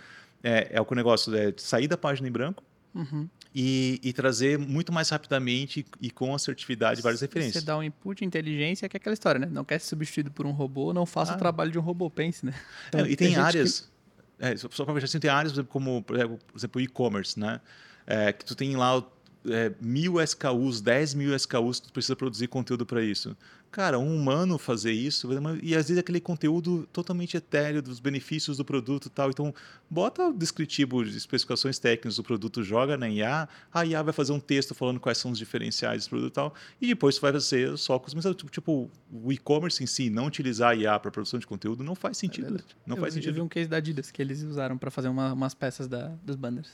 [SPEAKER 1] é, é o que o negócio é sair da página em branco uhum. e, e, trazer muito mais rapidamente e com assertividade várias referências.
[SPEAKER 2] Você dá um input de inteligência, que é aquela história, né? Não quer ser substituído por um robô, não faça ah. o trabalho de um robô, pense, né?
[SPEAKER 1] Então, é, e tem, tem áreas... Que... É, só para fechar assim, tem áreas como, por exemplo, o e-commerce, né? É, que tu tem lá é, mil SKUs, 10 mil SKUs, tu precisa produzir conteúdo para isso. Cara, um humano fazer isso, e às vezes aquele conteúdo totalmente etéreo dos benefícios do produto e tal. Então, bota o descritivo de especificações técnicas do produto, joga na IA, a IA vai fazer um texto falando quais são os diferenciais do produto e tal, e depois vai fazer só com os Tipo, o e-commerce em si, não utilizar a IA para produção de conteúdo, não faz sentido. É não
[SPEAKER 2] eu,
[SPEAKER 1] faz sentido. Eu
[SPEAKER 2] vi um case da Adidas que eles usaram para fazer uma, umas peças da, dos banners.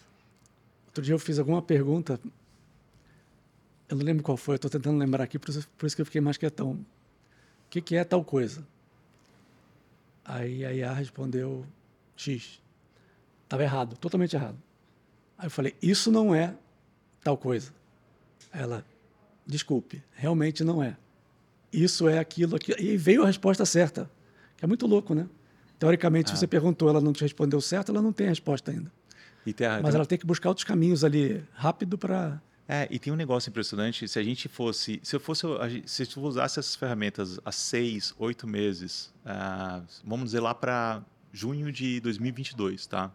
[SPEAKER 3] Outro dia eu fiz alguma pergunta eu não lembro qual foi, estou tentando lembrar aqui, por isso, por isso, que eu fiquei mais quietão. O que, que é tal coisa? Aí a IA respondeu X. Estava errado, totalmente errado. Aí eu falei, isso não é tal coisa. Ela, desculpe, realmente não é. Isso é aquilo, aquilo. E veio a resposta certa, que é muito louco, né? Teoricamente, ah. se você perguntou, ela não te respondeu certo, ela não tem a resposta ainda. Mas ela tem que buscar outros caminhos ali, rápido para
[SPEAKER 1] é, e tem um negócio impressionante. Se a gente fosse, se eu fosse, se eu usasse essas ferramentas há seis, oito meses, uh, vamos dizer lá para junho de 2022, tá?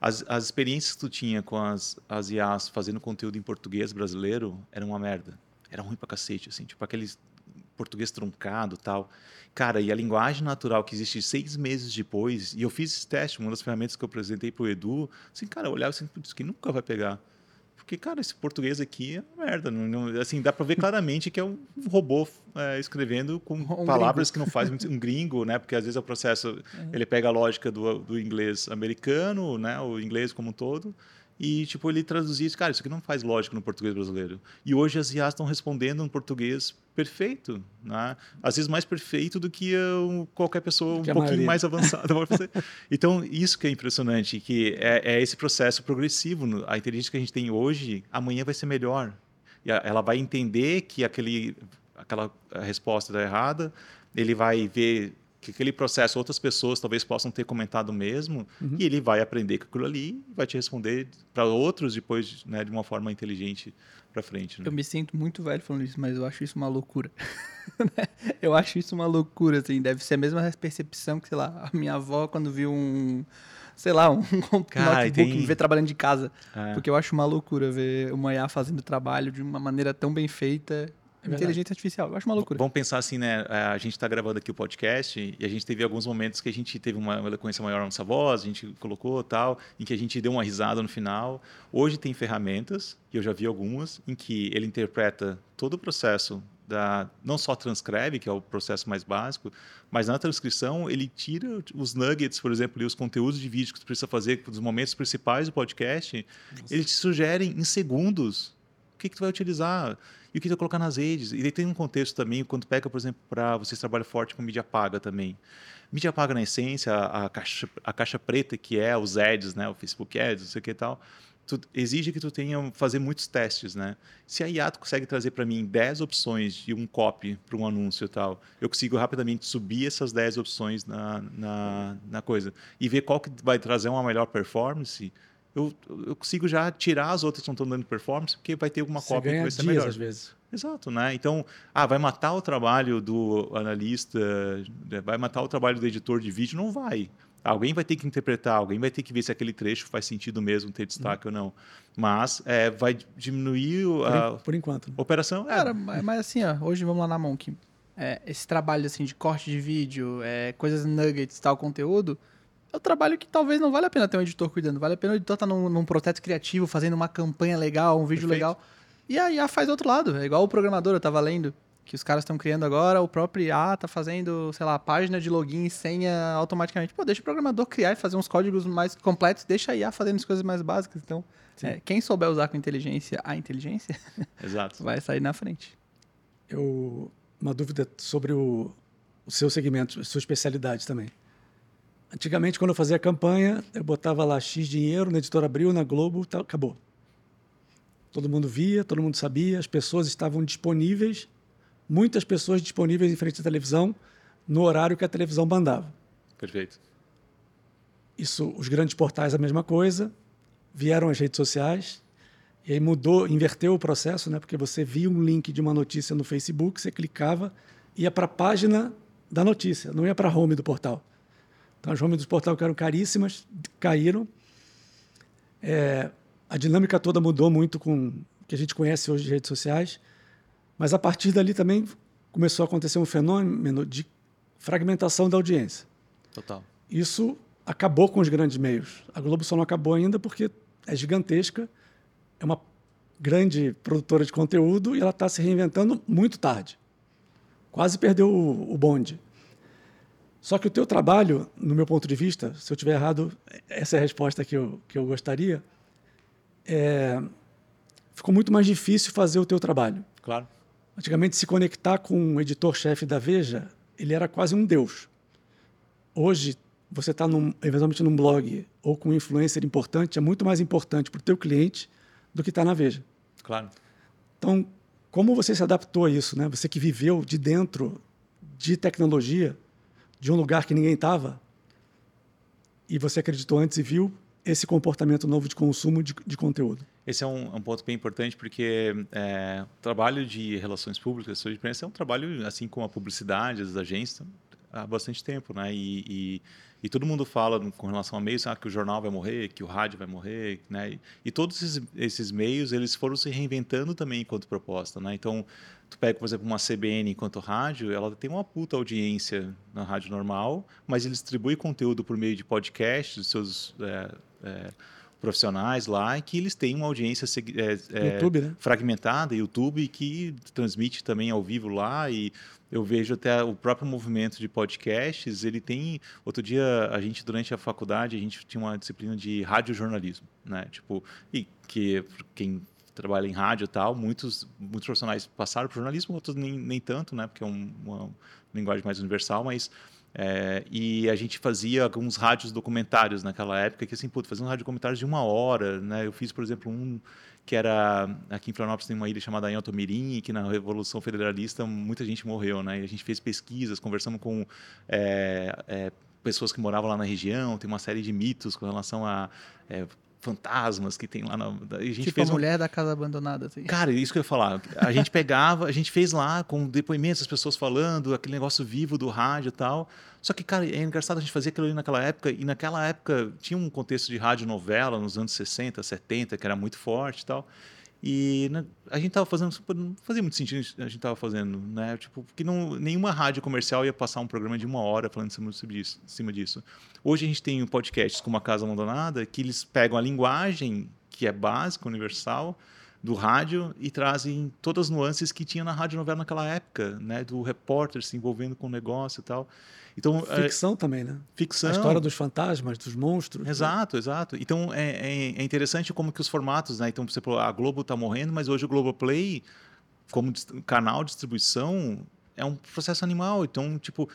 [SPEAKER 1] As, as experiências que tu tinha com as, as IAs fazendo conteúdo em português brasileiro eram uma merda. Era ruim pra cacete, assim, tipo aqueles português truncado tal. Cara, e a linguagem natural que existe seis meses depois, e eu fiz esse teste, uma das ferramentas que eu apresentei pro Edu, assim, cara, eu olhava assim, que nunca vai pegar. Porque, cara, esse português aqui é merda. Não, não, assim, dá para ver claramente que é um robô é, escrevendo com um palavras gringo. que não faz um gringo, né? Porque às vezes o processo uhum. ele pega a lógica do, do inglês americano, né? O inglês como um todo e tipo ele traduzia isso, cara, isso aqui não faz lógica no português brasileiro. E hoje as IAs estão respondendo no português perfeito, né? Às vezes mais perfeito do que uh, qualquer pessoa que um pouquinho mais avançada Então isso que é impressionante, que é, é esse processo progressivo. A inteligência que a gente tem hoje, amanhã vai ser melhor. E ela vai entender que aquele, aquela resposta está errada, ele vai ver que aquele processo outras pessoas talvez possam ter comentado mesmo uhum. e ele vai aprender com aquilo ali e vai te responder para outros depois né, de uma forma inteligente para frente. Né?
[SPEAKER 2] Eu me sinto muito velho falando isso, mas eu acho isso uma loucura. eu acho isso uma loucura, assim, deve ser a mesma percepção que, sei lá, a minha avó quando viu um sei lá, um, Cara, notebook, tem... me ver trabalhando de casa. É. Porque eu acho uma loucura ver uma IA fazendo trabalho de uma maneira tão bem feita é inteligência artificial. Eu acho uma loucura.
[SPEAKER 1] Vamos pensar assim, né? É, a gente está gravando aqui o podcast e a gente teve alguns momentos que a gente teve uma eloquência maior na nossa voz, a gente colocou tal, em que a gente deu uma risada no final. Hoje tem ferramentas, e eu já vi algumas, em que ele interpreta todo o processo da, não só transcreve, que é o processo mais básico, mas na transcrição ele tira os nuggets, por exemplo, e os conteúdos de vídeo que você precisa fazer, dos momentos principais do podcast, Nossa. ele te sugere em segundos que, que tu vai utilizar e o que tu vai colocar nas redes. E tem um contexto também, quando pega, por exemplo, para vocês trabalham forte com mídia paga também. Mídia paga, na essência, a, caixa, a caixa preta, que é os ads, né? o Facebook Ads, não sei o que e tal, tu, exige que tu tenha fazer muitos testes, né? Se a IA consegue trazer para mim 10 opções de um copy para um anúncio e tal, eu consigo rapidamente subir essas 10 opções na, na, na coisa e ver qual que vai trazer uma melhor performance eu, eu consigo já tirar as outras que não estão dando performance, porque vai ter alguma Você cópia que vai ser dias, melhor.
[SPEAKER 3] às vezes.
[SPEAKER 1] Exato, né? Então, ah, vai matar o trabalho do analista, né? vai matar o trabalho do editor de vídeo? Não vai. Alguém vai ter que interpretar, alguém vai ter que ver se aquele trecho faz sentido mesmo ter destaque uhum. ou não. Mas é, vai diminuir a
[SPEAKER 3] por, por enquanto.
[SPEAKER 1] operação.
[SPEAKER 2] É. Cara, mas assim, ó, hoje vamos lá na Monk. É, esse trabalho assim de corte de vídeo, é, coisas nuggets, tal conteúdo, é o trabalho que talvez não vale a pena ter um editor cuidando. Vale a pena o editor estar tá num, num processo criativo, fazendo uma campanha legal, um vídeo Perfeito. legal. E a IA faz do outro lado. É igual o programador, eu estava lendo. que os caras estão criando agora, o próprio IA tá fazendo, sei lá, página de login e senha automaticamente. Pô, deixa o programador criar e fazer uns códigos mais completos, deixa a IA fazendo as coisas mais básicas. Então, é, quem souber usar com inteligência a inteligência,
[SPEAKER 1] Exato.
[SPEAKER 2] vai sair na frente.
[SPEAKER 3] Eu, uma dúvida sobre o, o seu segmento, a sua especialidade também. Antigamente, quando eu fazia campanha, eu botava lá X dinheiro na Editora Abril, na Globo, tá, acabou. Todo mundo via, todo mundo sabia, as pessoas estavam disponíveis, muitas pessoas disponíveis em frente à televisão, no horário que a televisão mandava.
[SPEAKER 1] Perfeito.
[SPEAKER 3] Isso, os grandes portais a mesma coisa, vieram as redes sociais, e aí mudou, inverteu o processo, né? Porque você via um link de uma notícia no Facebook, você clicava, ia para a página da notícia, não ia para a home do portal. Então as homes do portal que eram caríssimas caíram. É, a dinâmica toda mudou muito com o que a gente conhece hoje de redes sociais, mas a partir dali também começou a acontecer um fenômeno de fragmentação da audiência.
[SPEAKER 1] Total.
[SPEAKER 3] Isso acabou com os grandes meios. A Globo só não acabou ainda porque é gigantesca, é uma grande produtora de conteúdo e ela está se reinventando muito tarde. Quase perdeu o, o bonde. Só que o teu trabalho, no meu ponto de vista, se eu tiver errado, essa é a resposta que eu, que eu gostaria, é, ficou muito mais difícil fazer o teu trabalho.
[SPEAKER 1] Claro.
[SPEAKER 3] Antigamente, se conectar com o editor-chefe da Veja, ele era quase um deus. Hoje, você está eventualmente num blog ou com um influencer importante, é muito mais importante para o teu cliente do que está na Veja.
[SPEAKER 1] Claro.
[SPEAKER 3] Então, como você se adaptou a isso, né? Você que viveu de dentro de tecnologia, de um lugar que ninguém estava, e você acreditou antes e viu esse comportamento novo de consumo de, de conteúdo.
[SPEAKER 1] Esse é um, um, ponto bem importante porque é, trabalho de relações públicas, de imprensa, é um trabalho assim como a publicidade, as agências, há bastante tempo, né? E, e, e, todo mundo fala com relação a meios, ah, que o jornal vai morrer, que o rádio vai morrer, né? E, e todos esses, esses, meios eles foram se reinventando também enquanto proposta, né? Então, tu pega, por exemplo, uma CBN enquanto rádio, ela tem uma puta audiência na rádio normal, mas ele distribui conteúdo por meio de podcasts, seus é, é, profissionais lá, que eles têm uma audiência é,
[SPEAKER 3] YouTube, né?
[SPEAKER 1] fragmentada, YouTube, que transmite também ao vivo lá e eu vejo até o próprio movimento de podcasts, ele tem... Outro dia, a gente, durante a faculdade, a gente tinha uma disciplina de radiojornalismo, né? Tipo, e que quem trabalha em rádio e tal, muitos, muitos profissionais passaram por jornalismo, outros nem, nem tanto, né? Porque é um, uma linguagem mais universal, mas... É, e a gente fazia alguns rádios documentários naquela época, que assim, puto, fazia um rádio documentário de uma hora, né? Eu fiz, por exemplo, um que era aqui em Florianópolis tem uma ilha chamada Anhel Mirim, que na Revolução Federalista muita gente morreu, né? E a gente fez pesquisas, conversamos com é, é, pessoas que moravam lá na região, tem uma série de mitos com relação a fantasmas que tem lá na. A gente
[SPEAKER 2] tipo
[SPEAKER 1] fez
[SPEAKER 2] a mulher da casa abandonada. Assim.
[SPEAKER 1] Cara, isso que eu ia falar. A gente pegava, a gente fez lá com depoimentos, as pessoas falando, aquele negócio vivo do rádio e tal. Só que, cara, é engraçado a gente fazer aquilo ali naquela época, e naquela época tinha um contexto de rádio novela nos anos 60, 70, que era muito forte e tal. E né, a gente estava fazendo, não fazia muito sentido a gente estava fazendo, né? Tipo, porque não, nenhuma rádio comercial ia passar um programa de uma hora falando cima disso. Em cima disso. Hoje a gente tem podcasts como a Casa Abandonada, que eles pegam a linguagem que é básica, universal, do rádio e trazem todas as nuances que tinha na rádio novela naquela época, né? Do repórter se envolvendo com o negócio e tal. Então,
[SPEAKER 3] ficção é, também, né?
[SPEAKER 1] Ficção.
[SPEAKER 3] A história dos fantasmas, dos monstros.
[SPEAKER 1] Exato, né? exato. Então é, é, é, interessante como que os formatos, né? Então, por exemplo, a Globo está morrendo, mas hoje o Globoplay, como canal de distribuição, é um processo animal. Então, tipo,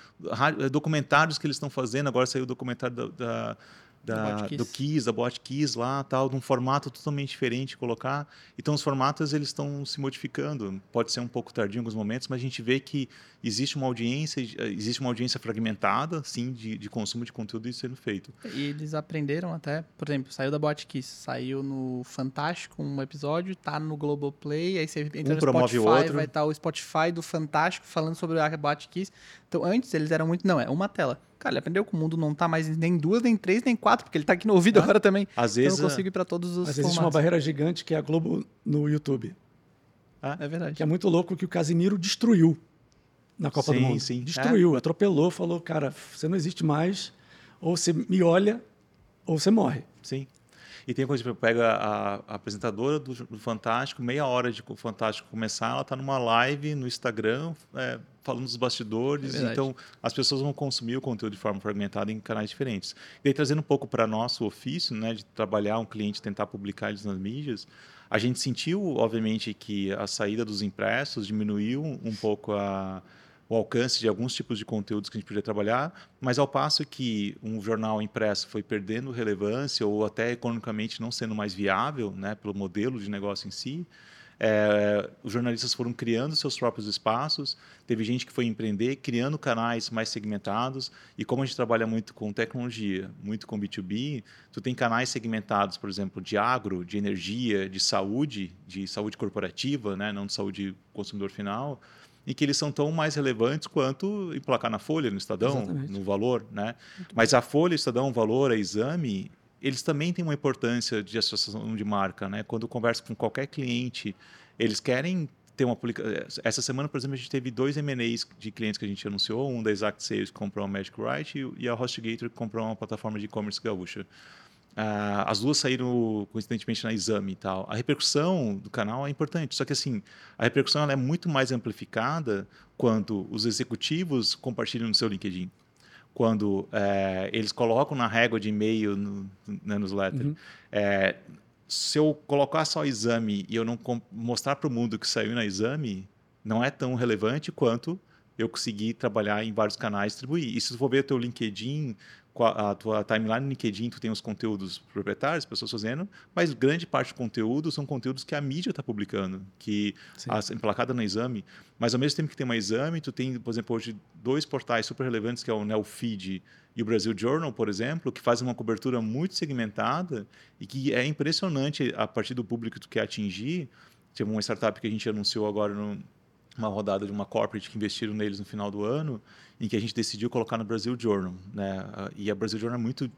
[SPEAKER 1] documentários que eles estão fazendo, agora saiu o documentário da, da da, do Kiss, da Bot Kiss lá, tal, num formato totalmente diferente colocar. Então os formatos eles estão se modificando. Pode ser um pouco tardio em alguns momentos, mas a gente vê que existe uma audiência, existe uma audiência fragmentada, sim, de, de consumo de conteúdo isso sendo feito.
[SPEAKER 2] E eles aprenderam até, por exemplo, saiu da Bot Kiss, saiu no Fantástico um episódio, tá no Globoplay, aí você entra um no Spotify, vai estar tá o Spotify do Fantástico falando sobre a Bot Kiss. Então antes eles eram muito, não, é uma tela Cara, ele aprendeu que o mundo não tá mais nem duas, nem três, nem quatro, porque ele tá aqui no ouvido ah, agora também.
[SPEAKER 1] Às vezes.
[SPEAKER 2] Então eu consigo ir pra todos os.
[SPEAKER 3] Mas existe formatos. uma barreira gigante que é a Globo no YouTube.
[SPEAKER 2] Ah, é verdade.
[SPEAKER 3] Que é muito louco que o Casimiro destruiu na Copa
[SPEAKER 1] sim,
[SPEAKER 3] do Mundo.
[SPEAKER 1] Sim,
[SPEAKER 3] Destruiu, é. atropelou, falou, cara, você não existe mais, ou você me olha, ou você morre.
[SPEAKER 1] Sim. E tem coisa, pega a, a apresentadora do, do, Fantástico, meia hora de o Fantástico começar, ela está numa live no Instagram, é, falando dos bastidores. É então, as pessoas vão consumir o conteúdo de forma fragmentada em canais diferentes. E aí, trazendo um pouco para nosso ofício, né, de trabalhar um cliente, tentar publicar eles nas mídias, a gente sentiu, obviamente, que a saída dos impressos diminuiu um pouco a o alcance de alguns tipos de conteúdos que a gente podia trabalhar, mas ao passo que um jornal impresso foi perdendo relevância ou até economicamente não sendo mais viável, né, pelo modelo de negócio em si, é, os jornalistas foram criando seus próprios espaços, teve gente que foi empreender, criando canais mais segmentados, e como a gente trabalha muito com tecnologia, muito com B2B, tu tem canais segmentados, por exemplo, de agro, de energia, de saúde, de saúde corporativa, né, não de saúde consumidor final, e que eles são tão mais relevantes quanto emplacar na Folha, no Estadão, Exatamente. no Valor, né? Mas a Folha, Estadão, Valor, a Exame, eles também têm uma importância de associação de marca, né? Quando eu converso com qualquer cliente, eles querem ter uma publicação. Essa semana, por exemplo, a gente teve dois M&As de clientes que a gente anunciou, um da Exact Sales que comprou uma Magic Write e a HostGator que comprou uma plataforma de e-commerce gaúcha. Uh, as duas saíram coincidentemente na exame e tal. A repercussão do canal é importante, só que assim, a repercussão é muito mais amplificada quando os executivos compartilham no seu LinkedIn. Quando é, eles colocam na régua de e-mail no, na newsletter. Uhum. É, se eu colocar só exame e eu não mostrar para o mundo que saiu na exame, não é tão relevante quanto eu conseguir trabalhar em vários canais e distribuir. E se tu for ver o teu LinkedIn, a tua timeline no LinkedIn, tu tem os conteúdos proprietários, pessoas fazendo, mas grande parte do conteúdo são conteúdos que a mídia está publicando, que as, emplacada no exame. Mas ao mesmo tempo que tem uma exame, tu tem, por exemplo, hoje dois portais super relevantes, que é o Neofeed e o Brasil Journal, por exemplo, que fazem uma cobertura muito segmentada e que é impressionante a partir do público que tu quer atingir. Teve uma startup que a gente anunciou agora no, uma rodada de uma corporate que investiram neles no final do ano, em que a gente decidiu colocar no Brasil Journal, né? E a Brasil Journal é muito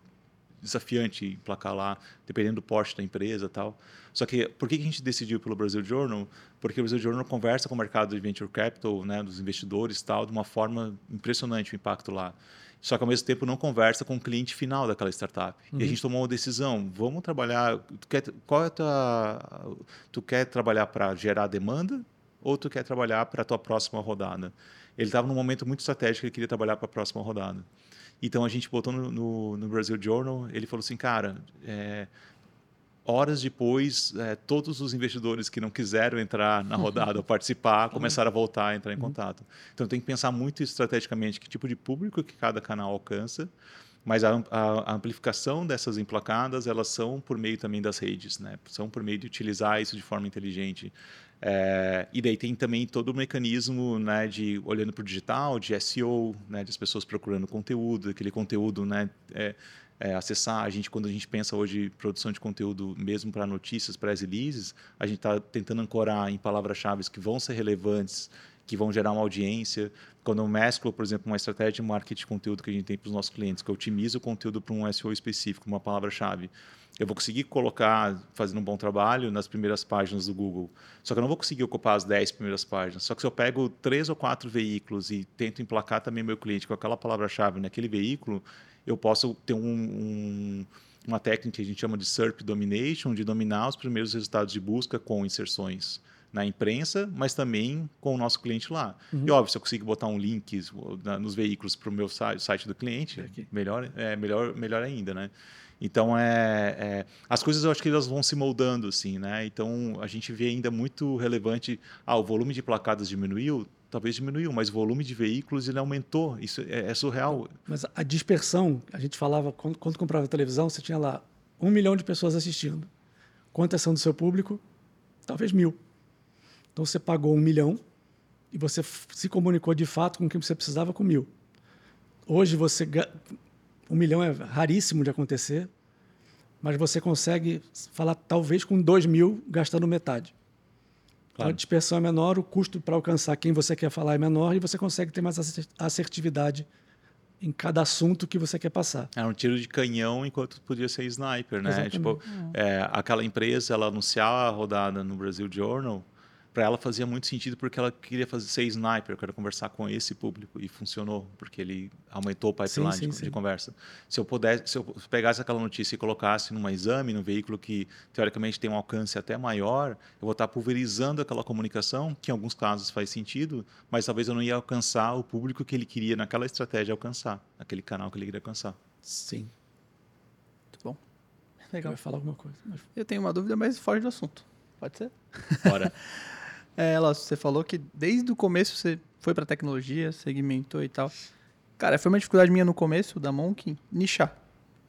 [SPEAKER 1] desafiante emplacar lá, dependendo do porte da empresa tal. Só que por que a gente decidiu pelo Brasil Journal? Porque o Brasil Journal conversa com o mercado de venture capital, né, dos investidores tal, de uma forma impressionante o impacto lá. Só que ao mesmo tempo não conversa com o cliente final daquela startup. Uhum. E a uhum. gente tomou uma decisão, vamos trabalhar, tu quer, qual é a tua, tu quer trabalhar para gerar demanda ou tu quer trabalhar para a tua próxima rodada? Ele estava num momento muito estratégico, ele queria trabalhar para a próxima rodada. Então a gente botou no, no, no Brasil Journal, ele falou assim, cara, é, horas depois, é, todos os investidores que não quiseram entrar na rodada ou participar começaram a voltar a entrar em uhum. contato. Então tem que pensar muito estrategicamente que tipo de público que cada canal alcança, mas a, a, a, amplificação dessas emplacadas elas são por meio também das redes, né? São por meio de utilizar isso de forma inteligente. É, e daí tem também todo o mecanismo né, de olhando para o digital, de SEO, né, de as pessoas procurando conteúdo, aquele conteúdo né, é, é, acessar. A gente, quando a gente pensa hoje em produção de conteúdo, mesmo para notícias, para as releases, a gente está tentando ancorar em palavras-chave que vão ser relevantes, que vão gerar uma audiência. Quando eu mesclo, por exemplo, uma estratégia de marketing de conteúdo que a gente tem para os nossos clientes, que otimiza o conteúdo para um SEO específico, uma palavra-chave eu vou conseguir colocar, fazendo um bom trabalho, nas primeiras páginas do Google. Só que eu não vou conseguir ocupar as 10 primeiras páginas. Só que se eu pego três ou quatro veículos e tento emplacar também meu cliente com aquela palavra-chave naquele veículo, eu posso ter um, um, uma técnica que a gente chama de SERP Domination, de dominar os primeiros resultados de busca com inserções na imprensa, mas também com o nosso cliente lá. Uhum. E óbvio, se eu conseguir botar um link nos veículos para o meu site do cliente, melhor, é, melhor, melhor ainda, né? Então, é, é, as coisas eu acho que elas vão se moldando, assim, né? Então, a gente vê ainda muito relevante, ah, o volume de placadas diminuiu, talvez diminuiu, mas o volume de veículos ele aumentou. Isso é, é surreal.
[SPEAKER 3] Mas a dispersão, a gente falava, quando, quando comprava televisão, você tinha lá um milhão de pessoas assistindo. Quantas são do seu público? Talvez mil. Então, você pagou um milhão e você se comunicou de fato com quem você precisava com mil. Hoje, você um milhão é raríssimo de acontecer, mas você consegue falar talvez com dois mil gastando metade. Claro. Então, a dispersão é menor, o custo para alcançar quem você quer falar é menor e você consegue ter mais assertividade em cada assunto que você quer passar.
[SPEAKER 1] É um tiro de canhão enquanto podia ser sniper, né? Exatamente. Tipo, é, aquela empresa, ela anunciar a rodada no Brasil Journal, para ela fazia muito sentido porque ela queria fazer ser sniper, eu quero conversar com esse público e funcionou porque ele aumentou o pipeline sim, sim, de, sim. de, conversa. Se eu pudesse, se eu pegasse aquela notícia e colocasse num exame, num veículo que teoricamente tem um alcance até maior, eu vou estar pulverizando aquela comunicação, que em alguns casos faz sentido, mas talvez eu não ia alcançar o público que ele queria naquela estratégia alcançar, naquele canal que ele queria alcançar.
[SPEAKER 3] Sim.
[SPEAKER 2] Muito bom. Legal.
[SPEAKER 3] Vai falar alguma coisa. Mas...
[SPEAKER 2] Eu tenho uma dúvida, mas foge do assunto. Pode ser?
[SPEAKER 1] Bora.
[SPEAKER 2] É, você falou que desde o começo você foi para tecnologia, segmentou e tal. Cara, foi uma dificuldade minha no começo da Monk nichar.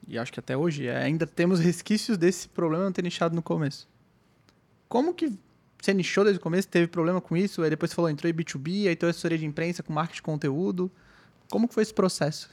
[SPEAKER 2] E acho que até hoje é, ainda temos resquícios desse problema não ter nichado no começo. Como que você nichou desde o começo, teve problema com isso, aí depois você falou, entrou em B2B, aí tem assessoria de imprensa com marketing de conteúdo. Como que foi esse processo?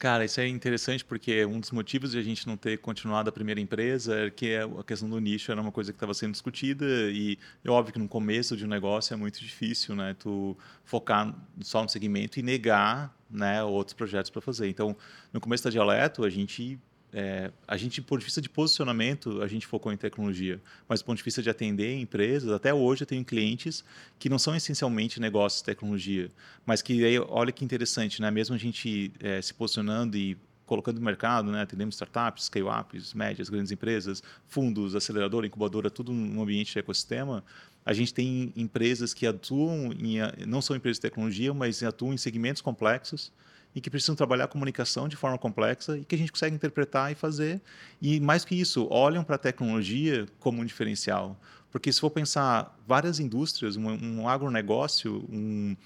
[SPEAKER 1] Cara, isso é interessante porque um dos motivos de a gente não ter continuado a primeira empresa é que a questão do nicho era uma coisa que estava sendo discutida e é óbvio que no começo de um negócio é muito difícil, né? Tu focar só no segmento e negar, né, outros projetos para fazer. Então, no começo da Dialeto, a gente é, a gente, por vista de posicionamento, a gente focou em tecnologia, mas do ponto de vista de atender empresas, até hoje eu tenho clientes que não são essencialmente negócios de tecnologia, mas que aí, olha que interessante, né? mesmo a gente é, se posicionando e colocando no mercado, né? atendemos startups, scale-ups, médias, grandes empresas, fundos, aceleradora, incubadora, tudo no ambiente de ecossistema, a gente tem empresas que atuam, em, não são empresas de tecnologia, mas atuam em segmentos complexos, e que precisam trabalhar a comunicação de forma complexa e que a gente consegue interpretar e fazer. E mais que isso, olham para a tecnologia como um diferencial. Porque se for pensar várias indústrias, um, um agronegócio, um,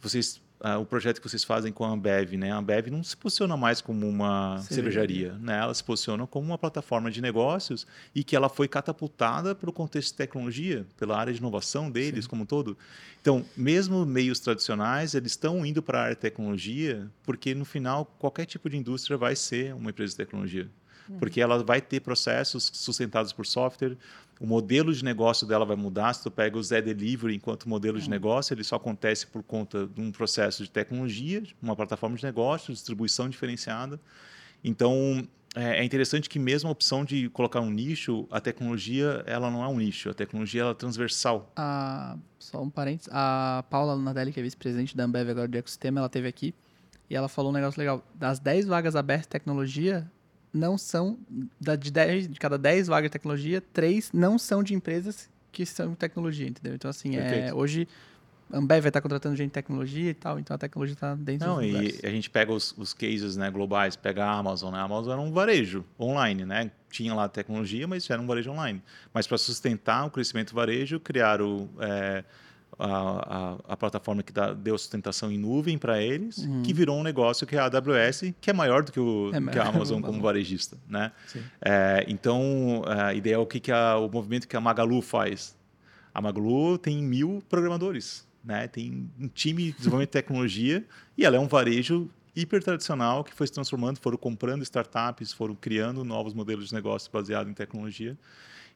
[SPEAKER 1] vocês uh, o projeto que vocês fazem com a Ambev, né? A Ambev não se posiciona mais como uma cervejaria, né? Ela se posiciona como uma plataforma de negócios e que ela foi catapultada pelo contexto de tecnologia, pela área de inovação deles Sim. como um todo. Então, mesmo meios tradicionais, eles estão indo para a área de tecnologia, porque no final qualquer tipo de indústria vai ser uma empresa de tecnologia uhum. porque ela vai ter processos sustentados por software, o modelo de negócio dela vai mudar. Se tu pega o Zé Delivery enquanto modelo de uhum. negócio, ele só acontece por conta de um processo de tecnologia, uma plataforma de negócio, distribuição diferenciada. Então, é, é interessante que mesmo a opção de colocar um nicho, a tecnologia ela não é um nicho, a tecnologia ela é transversal.
[SPEAKER 2] Ah, só um parênteses, a Paula Lunadelli, que é vice-presidente da Ambev agora de ecossistema, ela teve aqui e ela falou um negócio legal. Das 10 vagas abertas de tecnologia, não são, de, 10, de cada 10 vagas de tecnologia, 3 não são de empresas que são tecnologia, entendeu? Então, assim, é, hoje a Ambev vai estar contratando gente de tecnologia e tal, então a tecnologia está dentro
[SPEAKER 1] Não, e lugares. a gente pega os, os cases né, globais, pega a Amazon, né? A Amazon era um varejo online, né? Tinha lá tecnologia, mas era um varejo online. Mas para sustentar o crescimento do varejo, criaram... É, a, a, a, plataforma que dá, deu sustentação em nuvem para eles, uhum. que virou um negócio que é a AWS, que é maior do que, o, é, que a Amazon como varejista. Né? É, então, a ideia é o que, que a, o movimento que a Magalu faz. A Magalu tem mil programadores, né? tem um time de desenvolvimento de tecnologia e ela é um varejo hiper tradicional que foi se transformando, foram comprando startups, foram criando novos modelos de negócio baseados em tecnologia.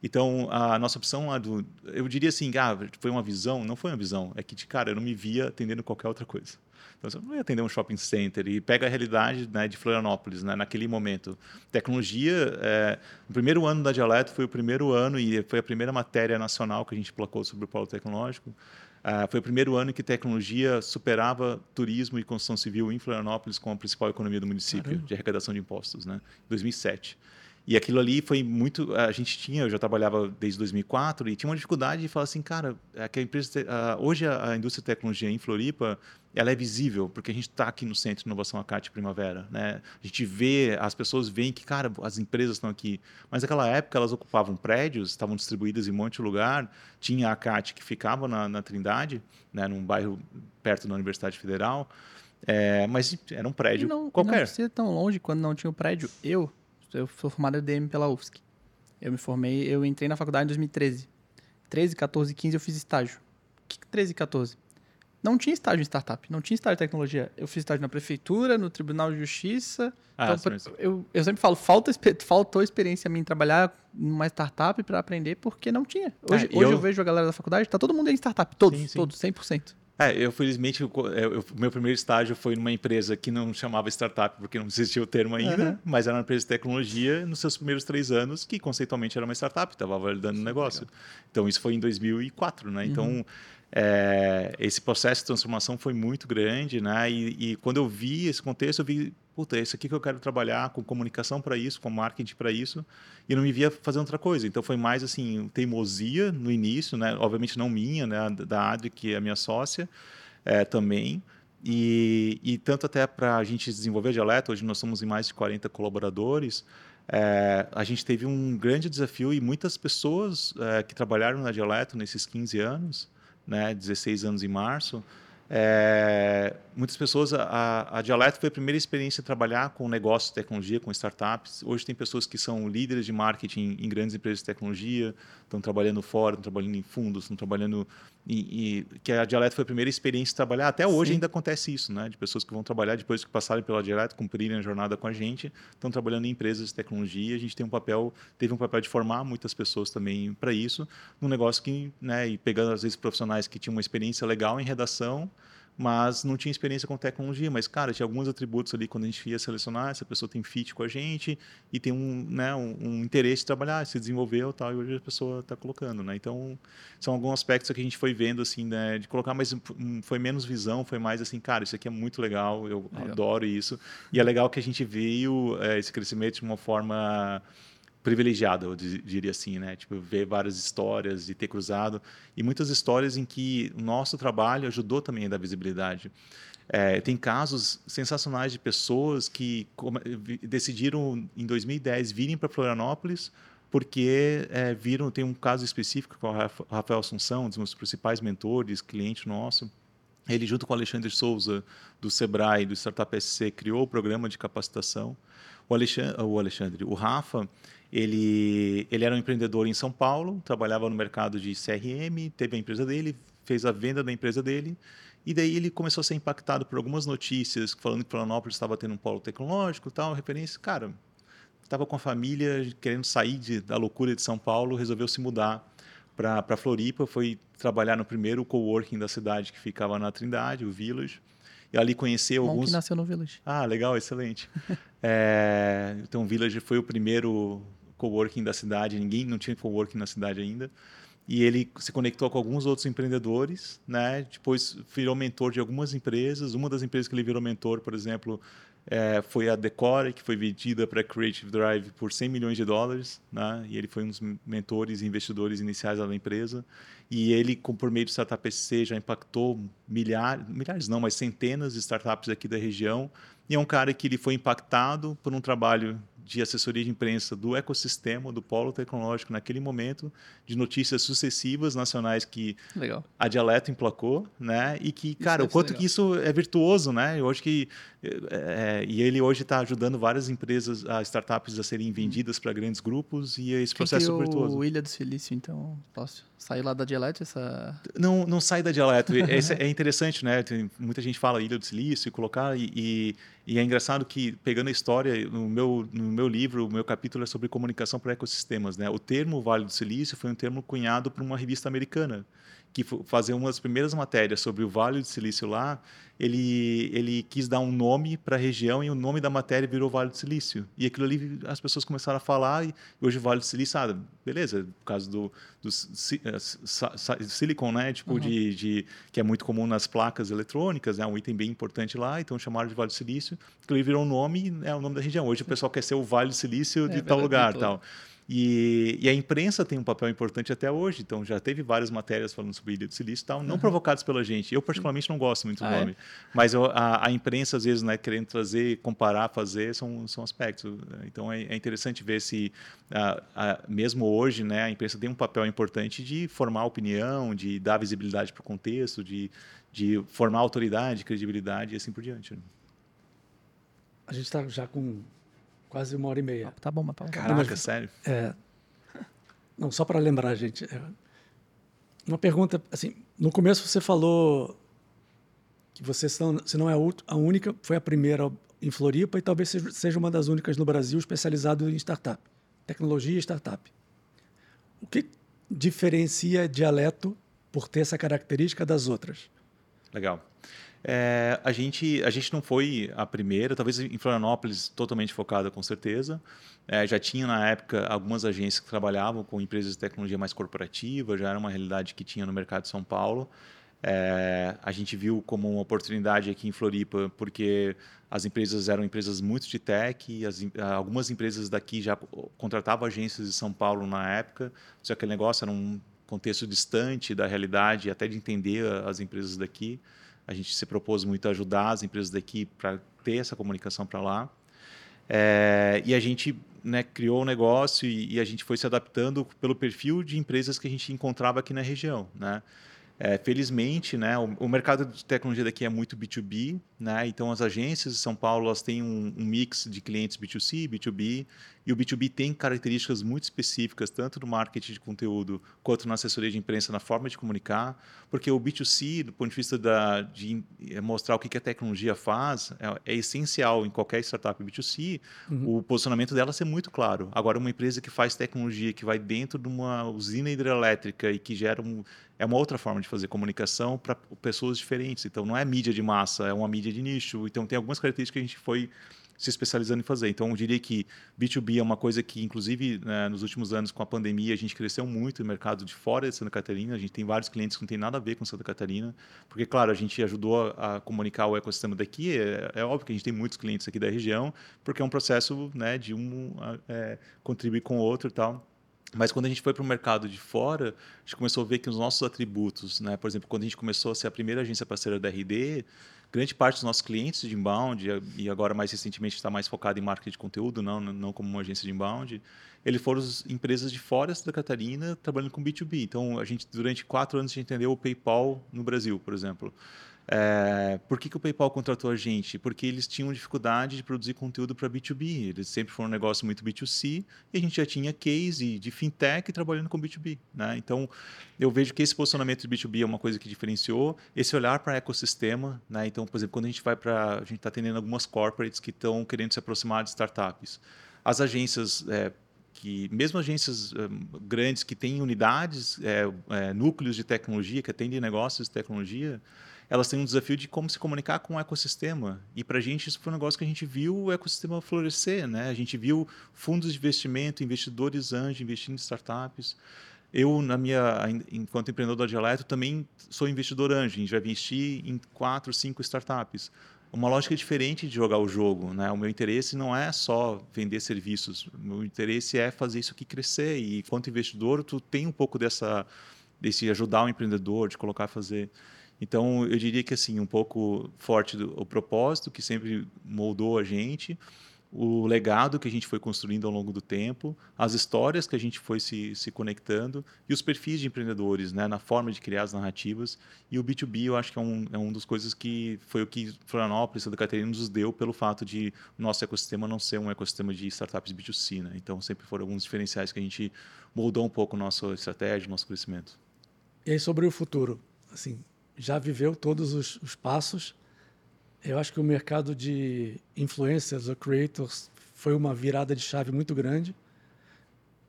[SPEAKER 1] Então, a nossa opção lá do. Eu diria assim, ah, foi uma visão? Não foi uma visão. É que, cara, eu não me via atendendo qualquer outra coisa. Então, você não ia atender um shopping center e pega a realidade né, de Florianópolis, né, naquele momento. Tecnologia, é, o primeiro ano da Dialeto foi o primeiro ano e foi a primeira matéria nacional que a gente placou sobre o polo tecnológico. Uh, foi o primeiro ano que tecnologia superava turismo e construção civil em Florianópolis como a principal economia do município, Caramba. de arrecadação de impostos, né? 2007. E aquilo ali foi muito. A gente tinha, eu já trabalhava desde 2004 e tinha uma dificuldade de falar assim, cara, é que a empresa, hoje a, indústria de tecnologia em Floripa, ela é visível porque a gente está aqui no Centro de Inovação Acate Primavera, né? A gente vê, as pessoas veem que, cara, as empresas estão aqui. Mas naquela época elas ocupavam prédios, estavam distribuídas em um monte de lugar. Tinha a Acate que ficava na, na Trindade, né, num bairro perto da Universidade Federal. É, mas era um prédio
[SPEAKER 2] e não,
[SPEAKER 1] qualquer. Não
[SPEAKER 2] precisa tão longe quando não tinha o prédio. Eu eu sou formado em DM pela UFSC. Eu me formei, eu entrei na faculdade em 2013. 13, 14, 15 eu fiz estágio. Que 13 e 14? Não tinha estágio em startup, não tinha estágio em tecnologia. Eu fiz estágio na prefeitura, no Tribunal de Justiça. Ah, então, eu, eu sempre falo, falta, faltou experiência a mim trabalhar numa startup para aprender, porque não tinha. Hoje, é, hoje eu... eu... vejo a galera da faculdade, tá todo mundo em startup, todos, sim, sim. todos, 100%.
[SPEAKER 1] É, eu felizmente, o meu primeiro estágio foi numa empresa que não chamava startup porque não existia o termo ainda, uhum. mas era uma empresa de tecnologia nos seus primeiros três anos, que conceitualmente era uma startup, estava validando o negócio. Legal. Então, isso foi em 2004, né? Então, uhum. é, esse processo de transformação foi muito grande, né? E, e, quando eu vi esse contexto, eu vi, puta, é isso aqui que eu quero trabalhar, com comunicação para isso, com marketing para isso, e não me via fazendo outra coisa. Então, foi mais, assim, teimosia no início, né? Obviamente não minha, né? Da Adri, que é a minha sócia, é, também. E, e, tanto até para a gente desenvolver a Dialeto, hoje nós somos em mais de 40 colaboradores, é, a gente teve um grande desafio e muitas pessoas é, que trabalharam na Dialeto nesses 15 anos, né, 16 anos em março, é, muitas pessoas, a, a Dialeto foi a primeira experiência de trabalhar com negócios de tecnologia, com startups. Hoje tem pessoas que são líderes de marketing em grandes empresas de tecnologia, estão trabalhando fora, estão trabalhando em fundos, estão trabalhando e, que a Dialeto foi a primeira experiência de trabalhar. Até hoje Sim. ainda acontece isso, né? De pessoas que vão trabalhar depois que passarem pela Dialeto, cumprirem a jornada com a gente, estão trabalhando em empresas de tecnologia. A gente tem um papel, teve um papel de formar muitas pessoas também para isso, num negócio que, né? E pegando às vezes profissionais que tinham uma experiência legal em redação mas não tinha experiência com tecnologia. Mas, cara, tinha alguns atributos ali quando a gente ia selecionar, essa pessoa tem fit com a gente e tem um, né, um, um interesse de trabalhar, se desenvolveu tal, e hoje a pessoa está colocando, né? Então, são alguns aspectos que a gente foi vendo, assim, né, de colocar, mas foi menos visão, foi mais assim, cara, isso aqui é muito legal, eu legal. adoro isso. E é legal que a gente veio é, esse crescimento de uma forma privilegiado, eu diria assim, né? Tipo, ver várias histórias e ter cruzado e muitas histórias em que o nosso trabalho ajudou também a dar visibilidade. É, tem casos sensacionais de pessoas que decidiram em 2010 virem para Florianópolis porque é, viram tem um caso específico com o Rafael Assunção, um dos meus principais mentores, cliente nosso. Ele junto com o Alexandre Souza do Sebrae do Startup SC criou o programa de capacitação. O Alexandre, o, Alexandre, o Rafa, ele, ele era um empreendedor em São Paulo, trabalhava no mercado de CRM, teve a empresa dele, fez a venda da empresa dele, e daí ele começou a ser impactado por algumas notícias falando que Florianópolis estava tendo um polo tecnológico tal, referência. Cara, estava com a família querendo sair de, da loucura de São Paulo, resolveu se mudar para Floripa, foi trabalhar no primeiro coworking da cidade que ficava na Trindade, o Village. E ali conheceu alguns.
[SPEAKER 2] que nasceu no Village.
[SPEAKER 1] Ah, legal, excelente. é, então, o Village foi o primeiro coworking da cidade, ninguém não tinha coworking na cidade ainda. E ele se conectou com alguns outros empreendedores, né? Depois virou mentor de algumas empresas. Uma das empresas que ele virou mentor, por exemplo, é, foi a Decore, que foi vendida para a Creative Drive por 100 milhões de dólares, né? E ele foi um dos mentores e investidores iniciais da empresa. E ele, por meio do Startup SC, já impactou milhares, milhares não, mas centenas de startups aqui da região. E é um cara que ele foi impactado por um trabalho de assessoria de imprensa do ecossistema do polo tecnológico naquele momento, de notícias sucessivas nacionais que
[SPEAKER 2] legal.
[SPEAKER 1] a Dialeto emplacou, né? E que, cara, o quanto legal. que isso é virtuoso, né? Eu acho que é, e ele hoje está ajudando várias empresas, a startups a serem vendidas para grandes grupos e esse processo
[SPEAKER 2] Quem
[SPEAKER 1] é virtuoso.
[SPEAKER 2] O Ilha do Silício, então, posso sair lá da Dialeto essa
[SPEAKER 1] Não, não sai da Dialeto. é, é interessante, né? Tem, muita gente fala Ilha do Silício e colocar e, e, e, é engraçado que pegando a história no meu no meu livro, o meu capítulo é sobre comunicação para ecossistemas, né? O termo Vale do Silício foi um termo cunhado por uma revista americana que fazer uma das primeiras matérias sobre o Vale do Silício lá, ele, ele quis dar um nome para a região e o nome da matéria virou Vale do Silício. E aquilo ali as pessoas começaram a falar e hoje o Vale do Silício, ah, beleza, por causa do, do eh, silicon, né, tipo uhum. de, de, que é muito comum nas placas eletrônicas, é né, um item bem importante lá, então chamaram de Vale do Silício, aquilo ali virou um nome, é o nome da região. Hoje o pessoal quer ser o Vale do Silício de é, tal lugar, tal. E, e, a imprensa tem um papel importante até hoje, então já teve várias matérias falando sobre Ilha do Silício e tal, não uhum. provocadas pela gente. Eu, particularmente, não gosto muito do ah, é? nome, é? mas eu, a, a, imprensa, às vezes, né, querendo trazer, comparar, fazer, são, são aspectos. Então é, é interessante ver se, a, a, mesmo hoje, né, a imprensa tem um papel importante de formar opinião, de dar visibilidade para o contexto, de, de formar autoridade, credibilidade e assim por diante. Né?
[SPEAKER 3] A gente está já com Quase uma hora e meia.
[SPEAKER 2] tá bom, mas tá bom.
[SPEAKER 1] Caraca, mas, sério?
[SPEAKER 3] É, não, só para lembrar, gente. É, uma pergunta, assim, no começo você falou que você, são, se não é a única, foi a primeira em Floripa e talvez seja uma das únicas no Brasil especializado em startup, tecnologia e startup. O que diferencia dialeto por ter essa característica das outras?
[SPEAKER 1] Legal. É, a, gente, a gente não foi a primeira, talvez em Florianópolis totalmente focada, com certeza. É, já tinha na época algumas agências que trabalhavam com empresas de tecnologia mais corporativa, já era uma realidade que tinha no mercado de São Paulo. É, a gente viu como uma oportunidade aqui em Floripa, porque as empresas eram empresas muito de tech, as, algumas empresas daqui já contratavam agências de São Paulo na época, só que aquele negócio era um contexto distante da realidade, até de entender as empresas daqui. A gente se propôs muito a ajudar as empresas daqui para ter essa comunicação para lá. É, e a gente né, criou o um negócio e, e, a gente foi se adaptando pelo perfil de empresas que a gente encontrava aqui na região. Né? É, felizmente, né, o, o, mercado de tecnologia daqui é muito B2B, né, então as agências de São Paulo elas têm um, um, mix de clientes B2C e B2B, e o B2B tem características muito específicas, tanto no marketing de conteúdo quanto na assessoria de imprensa, na forma de comunicar, porque o B2C, do ponto de vista da, de é, mostrar o que a tecnologia faz, é, é essencial em qualquer startup B2C, uhum. o posicionamento dela ser muito claro. Agora, uma empresa que faz tecnologia, que vai dentro de uma usina hidrelétrica e que gera um, é uma outra forma de fazer comunicação para pessoas diferentes. Então, não é mídia de massa, é uma mídia de nicho. Então, tem algumas características que a gente foi se especializando em fazer. Então, eu diria que B2B é uma coisa que, inclusive, né, nos últimos anos, com a pandemia, a gente cresceu muito no mercado de fora de Santa Catarina. A gente tem vários clientes que não têm nada a ver com Santa Catarina, porque, claro, a gente ajudou a, a comunicar o ecossistema daqui. É, é, óbvio que a gente tem muitos clientes aqui da região, porque é um processo né, de um é, contribuir com o outro e tal. Mas quando a gente foi para o mercado de fora, a gente começou a ver que os nossos atributos, né? por exemplo, quando a gente começou a ser a primeira agência parceira da RD, grande parte dos nossos clientes de inbound, e agora mais recentemente está mais focado em marketing de conteúdo, não, não como uma agência de inbound, eles foram empresas de fora da Catarina trabalhando com B2B. Então, a gente, durante quatro anos, a gente entendeu o PayPal no Brasil, por exemplo. É, por que, que o PayPal contratou a gente? Porque eles tinham dificuldade de produzir conteúdo para B2B. Eles sempre foram um negócio muito B2C e a gente já tinha case de fintech trabalhando com B2B. Né? Então, eu vejo que esse posicionamento de B2B é uma coisa que diferenciou. Esse olhar para ecossistema. Né? Então, por exemplo, quando a gente vai para. A gente está atendendo algumas corporates que estão querendo se aproximar de startups. As agências é, que mesmo agências um, grandes que têm unidades, é, é, núcleos de tecnologia, que atendem negócios de tecnologia, elas têm um desafio de como se comunicar com o ecossistema. E para a gente isso foi um negócio que a gente viu o ecossistema florescer, né? A gente viu fundos de investimento, investidores anjos investindo em startups. Eu, na minha, enquanto empreendedor da Eletro, também sou investidor anjo. A gente vai investir em quatro, cinco startups. Uma lógica diferente de jogar o jogo. Né? O meu interesse não é só vender serviços. O meu interesse é fazer isso aqui crescer. E, enquanto investidor, tu tem um pouco dessa, desse ajudar o empreendedor, de colocar a fazer. Então, eu diria que assim, um pouco forte do, o propósito que sempre moldou a gente, o legado que a gente foi construindo ao longo do tempo, as histórias que a gente foi se, se conectando e os perfis de empreendedores, né, na forma de criar as narrativas. E o B2B, eu acho que é um, é um coisas que foi o que Florianópolis, Santa Catarina, nos deu pelo fato de nosso ecossistema não ser um ecossistema de startups B2C. Né? Então, sempre foram alguns diferenciais que a gente moldou um pouco nossa estratégia, nosso crescimento.
[SPEAKER 3] E aí, sobre o futuro? Assim, já viveu todos os, os passos. Eu acho que o mercado de influencers ou creators foi uma virada de chave muito grande.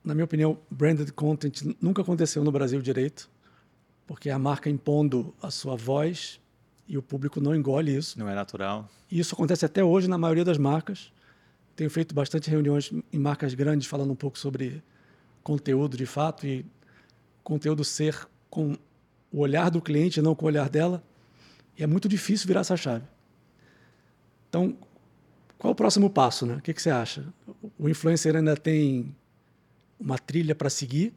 [SPEAKER 3] Na minha opinião, branded content nunca aconteceu no Brasil direito, porque a marca impondo a sua voz e o público não engole isso.
[SPEAKER 1] Não é natural.
[SPEAKER 3] E isso acontece até hoje na maioria das marcas. Tenho feito bastante reuniões em marcas grandes falando um pouco sobre conteúdo de fato e conteúdo ser com o olhar do cliente, não com o olhar dela. E é muito difícil virar essa chave. Então, qual o próximo passo? Né? O que, que você acha? O influencer ainda tem uma trilha para seguir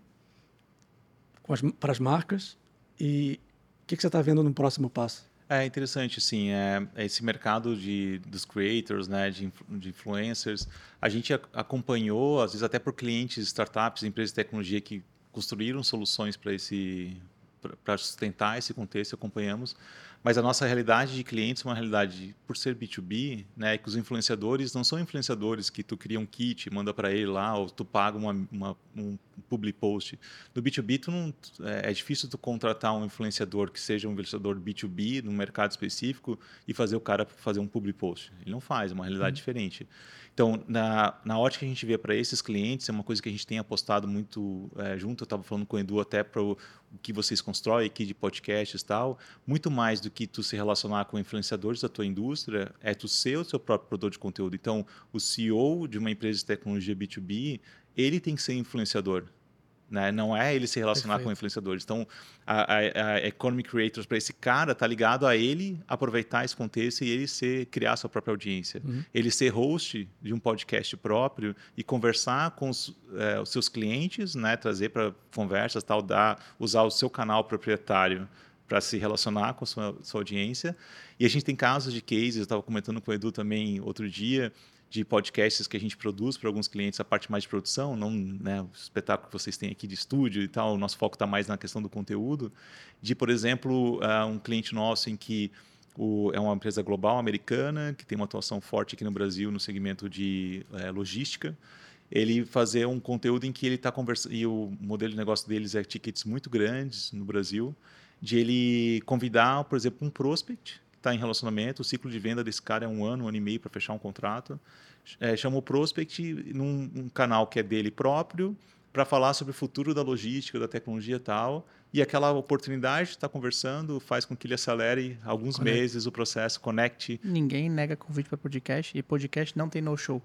[SPEAKER 3] para as marcas? E o que, que você está vendo no próximo passo?
[SPEAKER 1] É interessante, sim. É, é, esse mercado de, dos creators, né, de, de influencers, a gente acompanhou, às vezes até por clientes, startups, empresas de tecnologia que construíram soluções para esse para sustentar esse contexto, acompanhamos. Mas a nossa realidade de clientes é uma realidade, por ser B2B, né, que os influenciadores não são influenciadores que tu cria um kit, manda para ele lá, ou tu paga uma, uma, um public post. No B2B, tu não, é, é, difícil tu contratar um influenciador que seja um influenciador B2B, num mercado específico, e fazer o cara fazer um public post. Ele não faz, é uma realidade uhum. diferente. Então, na, na ótica que a gente vê para esses clientes, é uma coisa que a gente tem apostado muito é, junto. Eu estava falando com o Edu até para o que vocês constroem aqui de podcasts e tal, muito mais do que tu se relacionar com influenciadores da tua indústria, é tu ser o seu próprio produtor de conteúdo. Então, o CEO de uma empresa de tecnologia B2B, ele tem que ser influenciador. Né? Não é ele se relacionar Perfeito. com influenciadores. Então, a, a, a Economy Creators, para esse cara, tá ligado a ele aproveitar esse contexto e ele ser, criar sua própria audiência. Uhum. Ele ser host de um podcast próprio e conversar com os, é, os seus clientes, né? trazer para conversas, tal, dar, usar o seu canal proprietário para se relacionar com a sua, sua audiência. E a gente tem casos de cases, eu estava comentando com o Edu também outro dia, de podcasts que a gente produz para alguns clientes, a parte mais de produção, não né, o espetáculo que vocês têm aqui de estúdio e tal, o nosso foco está mais na questão do conteúdo, de, por exemplo, uh, um cliente nosso em que o, é uma empresa global americana, que tem uma atuação forte aqui no Brasil no segmento de uh, logística, ele fazer um conteúdo em que ele está conversando, e o modelo de negócio deles é tickets muito grandes no Brasil, de ele convidar, por exemplo, um prospect está em relacionamento, o ciclo de venda desse cara é um ano, um ano e meio para fechar um contrato. É, chama o prospect num um canal que é dele próprio para falar sobre o futuro da logística, da tecnologia e tal. E aquela oportunidade de estar tá conversando faz com que ele acelere alguns Conect. meses o processo, conecte.
[SPEAKER 2] Ninguém nega convite para podcast e podcast não tem no show.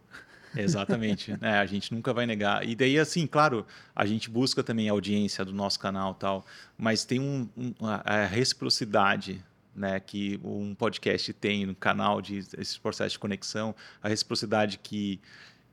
[SPEAKER 1] Exatamente, né? A gente nunca vai negar. E daí, assim, claro, a gente busca também a audiência do nosso canal tal, mas tem um, um a reciprocidade né, que um podcast tem no canal de esses processos de conexão, a reciprocidade que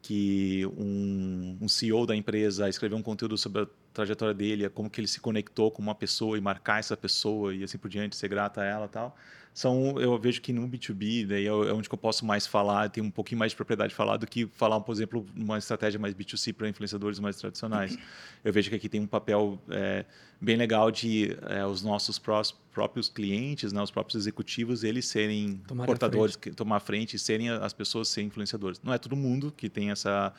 [SPEAKER 1] que um, um, CEO da empresa escrever um conteúdo sobre a trajetória dele, como que ele se conectou com uma pessoa e marcar essa pessoa e assim por diante, ser grata a ela tal são eu vejo que no B2B daí é, é onde eu posso mais falar, tem um pouquinho mais de propriedade de falar do que falar, por exemplo, uma estratégia mais B2C para influenciadores mais tradicionais. Eu vejo que aqui tem um papel é, bem legal de é, os nossos prós, próprios clientes, né, os próprios executivos, eles serem portadores, frente. tomar frente, serem as pessoas serem influenciadores. Não é todo mundo que tem essa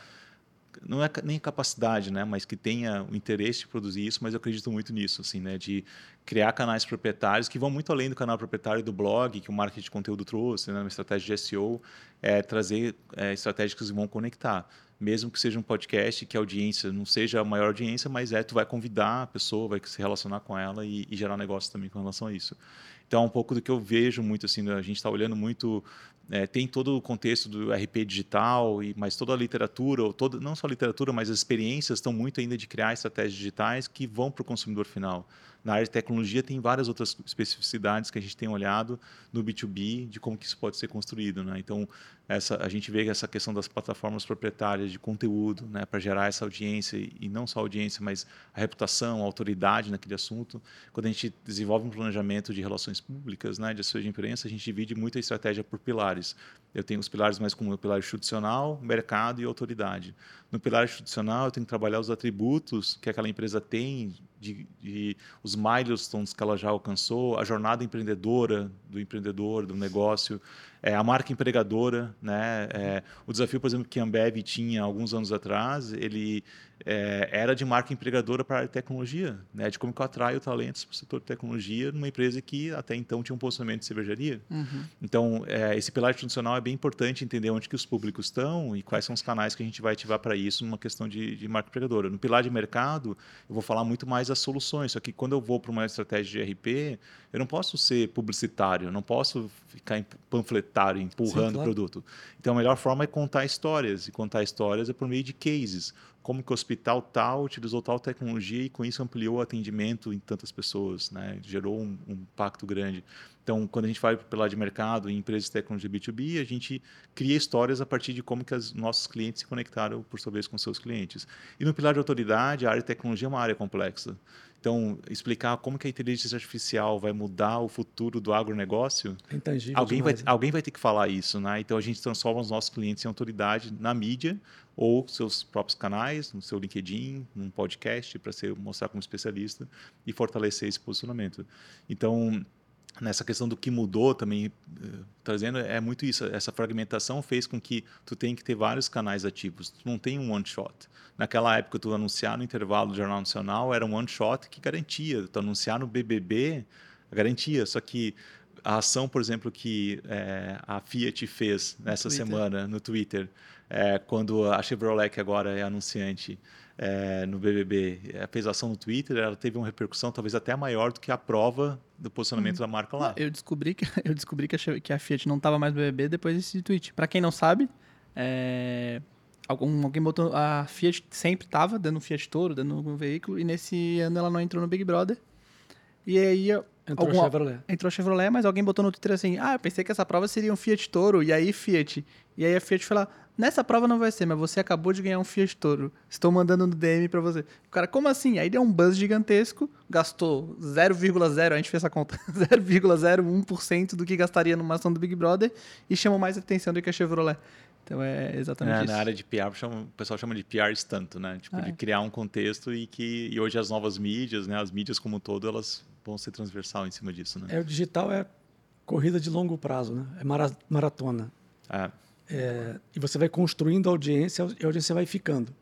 [SPEAKER 1] não é nem capacidade, né, mas que tenha o interesse de produzir isso, mas eu acredito muito nisso, assim, né, de criar canais proprietários que vão muito além do canal proprietário do blog, que o marketing de conteúdo trouxe, né, uma estratégia de SEO, é trazer é, estratégias que vão conectar, mesmo que seja um podcast que a audiência não seja a maior audiência, mas é tu vai convidar a pessoa, vai se relacionar com ela e, e gerar negócio também com relação a isso. Então, um pouco do que eu vejo muito assim, a gente está olhando muito é, tem todo o contexto do RP digital, e, mas toda a literatura, ou toda, não só a literatura, mas as experiências estão muito ainda de criar estratégias digitais que vão para o consumidor final. Na área de tecnologia tem várias outras especificidades que a gente tem olhado no B2B de como que isso pode ser construído. Né? Então, essa, a gente vê essa questão das plataformas proprietárias de conteúdo né, para gerar essa audiência, e não só audiência, mas a reputação, a autoridade naquele assunto. Quando a gente desenvolve um planejamento de relações públicas, né, de assessoria de imprensa, a gente divide muito a estratégia por pilares. Eu tenho os pilares mais como o pilar institucional, mercado e autoridade. No pilar institucional, eu tenho que trabalhar os atributos que aquela empresa tem, de, de, os milestones que ela já alcançou, a jornada empreendedora do empreendedor, do negócio, é, a marca empregadora. Né? É, o desafio, por exemplo, que a Ambev tinha alguns anos atrás, ele é, era de marca empregadora para a tecnologia, né? de como que eu atraio talentos para o setor de tecnologia numa empresa que até então tinha um posicionamento de cervejaria. Uhum. Então, é, esse pilar institucional é bem importante entender onde que os públicos estão e quais são os canais que a gente vai ativar para isso numa questão de, de marca empregadora. No pilar de mercado, eu vou falar muito mais das soluções, só que quando eu vou para uma estratégia de RP, eu não posso ser publicitário, eu não posso ficar panfletário, empurrando o claro. produto. Então, a melhor forma é contar histórias, e contar histórias é por meio de cases como que o hospital tal utilizou tal tecnologia e com isso ampliou o atendimento em tantas pessoas, né? gerou um, um impacto grande. Então, quando a gente vai para o lado de mercado em empresas de tecnologia B2B, a gente cria histórias a partir de como que os nossos clientes se conectaram, por sua vez, com seus clientes. E no pilar de autoridade, a área de tecnologia é uma área complexa. Então, explicar como que a inteligência artificial vai mudar o futuro do agronegócio,
[SPEAKER 3] é intangível
[SPEAKER 1] alguém vai, alguém vai ter que falar isso. Né? Então, a gente transforma os nossos clientes em autoridade na mídia ou seus próprios canais, no seu LinkedIn, num podcast, para mostrar como especialista e fortalecer esse posicionamento. Então, nessa questão do que mudou também uh, trazendo é muito isso essa fragmentação fez com que tu tenha que ter vários canais ativos. Tu não tem um one shot. Naquela época tu anunciar no intervalo do jornal nacional era um one shot que garantia. Tu anunciar no BBB garantia. Só que a ação por exemplo que é, a Fiat fez nessa semana no Twitter é, quando a Chevrolet, que agora é anunciante é, no BBB, é, fez ação no Twitter, ela teve uma repercussão talvez até maior do que a prova do posicionamento
[SPEAKER 2] Uhum.
[SPEAKER 1] da marca lá.
[SPEAKER 2] Eu descobri que, eu descobri que, a, que a Fiat não tava mais no BBB depois desse tweet. Pra quem não sabe, é, algum, alguém botou. A Fiat sempre tava dando um Fiat Toro, dando um veículo, e nesse ano ela não entrou no Big Brother. E aí
[SPEAKER 3] Entrou
[SPEAKER 2] alguma-
[SPEAKER 3] a Chevrolet.
[SPEAKER 2] entrou a Chevrolet, mas alguém botou no Twitter assim: Ah, eu pensei que essa prova seria um Fiat Toro, e aí Fiat. E aí a Fiat foi lá: Nessa prova não vai ser, mas você acabou de ganhar um Fiat Toro. Estou mandando no DM pra você. O cara, como assim? Aí deu um buzz gigantesco, gastou 0,0, a gente fez essa conta, 0,01% do que gastaria numa ação do Big Brother e chamou mais atenção do que a Chevrolet. Então é exatamente
[SPEAKER 1] É,
[SPEAKER 2] isso.
[SPEAKER 1] na área de PR, chama- o pessoal chama de PR estanto, né? Tipo,
[SPEAKER 2] Ah,
[SPEAKER 1] de
[SPEAKER 2] é.
[SPEAKER 1] criar um contexto e que e hoje as novas mídias, né? As mídias como um todo, elas vão ser transversal em cima disso, né?
[SPEAKER 3] É, o digital é corrida de longo prazo, né? É mara- maratona.
[SPEAKER 1] É.
[SPEAKER 3] É, e você vai construindo a audiência e a audiência vai ficando.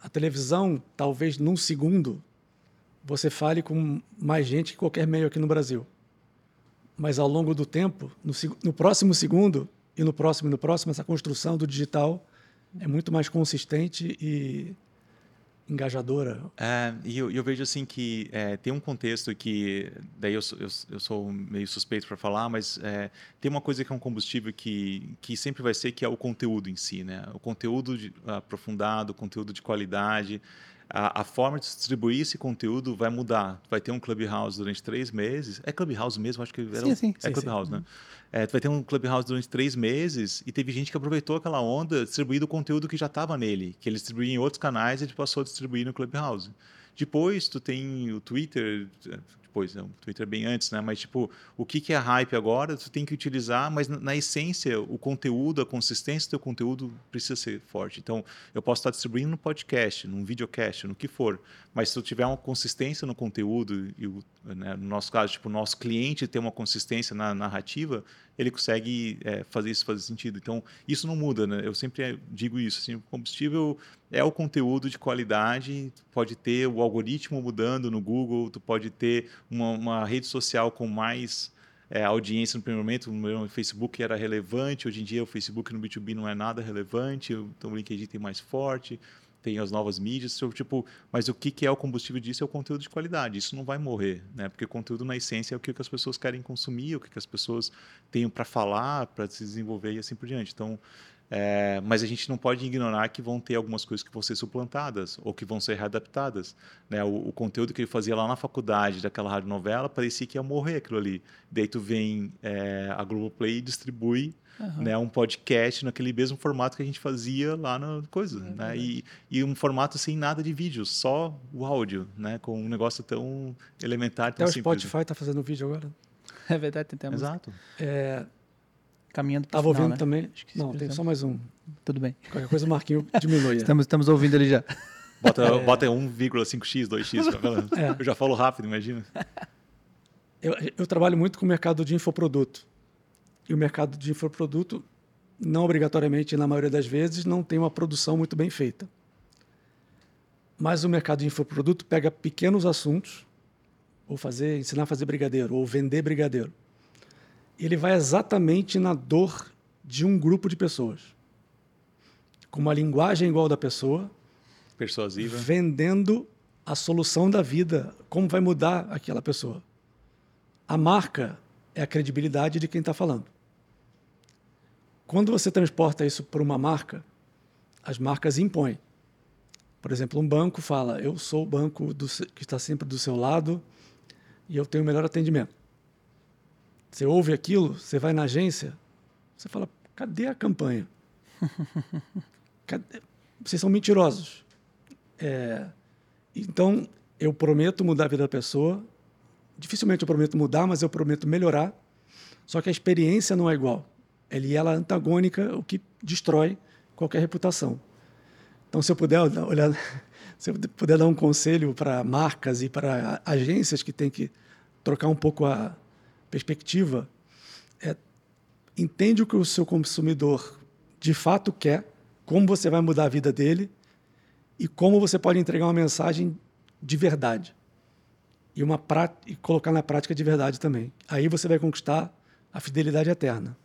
[SPEAKER 3] A televisão, talvez num segundo, você fale com mais gente que qualquer meio aqui no Brasil. Mas ao longo do tempo, no, no próximo segundo e no próximo e no próximo, essa construção do digital é muito mais consistente e engajadora.
[SPEAKER 1] É, e eu, eu vejo assim que é, tem um contexto que daí eu, eu, eu sou meio suspeito para falar, mas é, tem uma coisa que é um combustível que, que sempre vai ser que é o conteúdo em si, né? O conteúdo de- aprofundado, o conteúdo de qualidade. A, a forma de distribuir esse conteúdo vai mudar. Vai ter um Clubhouse durante três meses. É Clubhouse mesmo? Acho que era
[SPEAKER 2] Sim,
[SPEAKER 1] um-
[SPEAKER 2] sim.
[SPEAKER 1] É
[SPEAKER 3] Sim,
[SPEAKER 1] Clubhouse, né? É, tu vai ter um Clubhouse durante três meses e teve gente que aproveitou aquela onda distribuindo o conteúdo que já estava nele, que ele distribuía em outros canais e ele passou a distribuir no Clubhouse. Depois tu tem o Twitter, depois, não, o Twitter bem antes, né? Mas tipo, o que, que é hype agora, tu tem que utilizar, mas na, na essência, o conteúdo, a consistência do teu conteúdo precisa ser forte. Então, eu posso estar distribuindo no podcast, num videocast, no que for, mas se tu tiver uma consistência no conteúdo e o, né, no nosso caso, tipo, o nosso cliente ter uma consistência na narrativa, ele consegue é, fazer isso fazer sentido. Então, isso não muda, né? Eu sempre digo isso, assim, o combustível é o conteúdo de qualidade, tu pode ter o algoritmo mudando no Google, tu pode ter uma, uma rede social com mais é, audiência no primeiro momento, no Facebook era relevante, hoje em dia o Facebook no B2B não é nada relevante, então o LinkedIn tem mais forte, tem as novas mídias, tipo, mas o que, é o combustível disso é o conteúdo de qualidade, isso não vai morrer, né? Porque conteúdo na essência é o que, as pessoas querem consumir, o que as pessoas têm para falar, para se desenvolver e assim por diante. Então, é, mas a gente não pode ignorar que vão ter algumas coisas que vão ser suplantadas ou que vão ser readaptadas. Né? O, o conteúdo que ele fazia lá na faculdade daquela radionovela parecia que ia morrer aquilo ali. Daí tu vem é, a Globoplay e distribui
[SPEAKER 2] Aham.
[SPEAKER 1] né, um podcast naquele mesmo formato que a gente fazia lá na coisa. né? E, e um formato sem nada de vídeo, só o áudio, né? com um negócio tão elementar,
[SPEAKER 3] Até
[SPEAKER 1] tão
[SPEAKER 3] o
[SPEAKER 1] simples.
[SPEAKER 3] Spotify está fazendo vídeo agora.
[SPEAKER 2] É verdade, tem até.
[SPEAKER 1] Exato.
[SPEAKER 3] É,
[SPEAKER 2] Caminhando pro
[SPEAKER 3] Tava
[SPEAKER 2] final,
[SPEAKER 3] ouvindo
[SPEAKER 2] né?
[SPEAKER 3] também.
[SPEAKER 2] Acho que
[SPEAKER 3] Não, tem só mais um.
[SPEAKER 2] Tudo bem.
[SPEAKER 3] Qualquer coisa o Marquinho diminui.
[SPEAKER 2] Estamos, estamos ouvindo ele já.
[SPEAKER 1] Bota, bota 1,5x, 2x. pra falar.
[SPEAKER 3] É.
[SPEAKER 1] Eu já falo rápido, imagina.
[SPEAKER 3] Eu, eu trabalho muito com o mercado de infoproduto. E o mercado de infoproduto, não obrigatoriamente, na maioria das vezes, não tem uma produção muito bem feita. Mas o mercado de infoproduto pega pequenos assuntos, ou fazer, ensinar a fazer brigadeiro, ou vender brigadeiro. Ele vai exatamente na dor de um grupo de pessoas. Com uma linguagem igual da pessoa,
[SPEAKER 1] Persuasiva.
[SPEAKER 3] vendendo a solução da vida, como vai mudar aquela pessoa. A marca é a credibilidade de quem está falando. Quando você transporta isso para uma marca, as marcas impõem. Por exemplo, um banco fala: Eu sou o banco do que está sempre do seu lado e eu tenho o melhor atendimento. Você ouve aquilo, você vai na agência, você fala: Cadê a campanha? Cadê? Vocês são mentirosos. É, então, eu prometo mudar a vida da pessoa. Dificilmente eu prometo mudar, mas eu prometo melhorar. Só que a experiência não é igual. Ele ela é antagônica, o que destrói qualquer reputação. Então, se eu puder olhar, se eu puder dar um conselho para marcas e para agências que têm que trocar um pouco a perspectiva, é entende o que o seu consumidor de fato quer, como você vai mudar a vida dele e como você pode entregar uma mensagem de verdade e uma e colocar na prática de verdade também. Aí você vai conquistar a fidelidade eterna.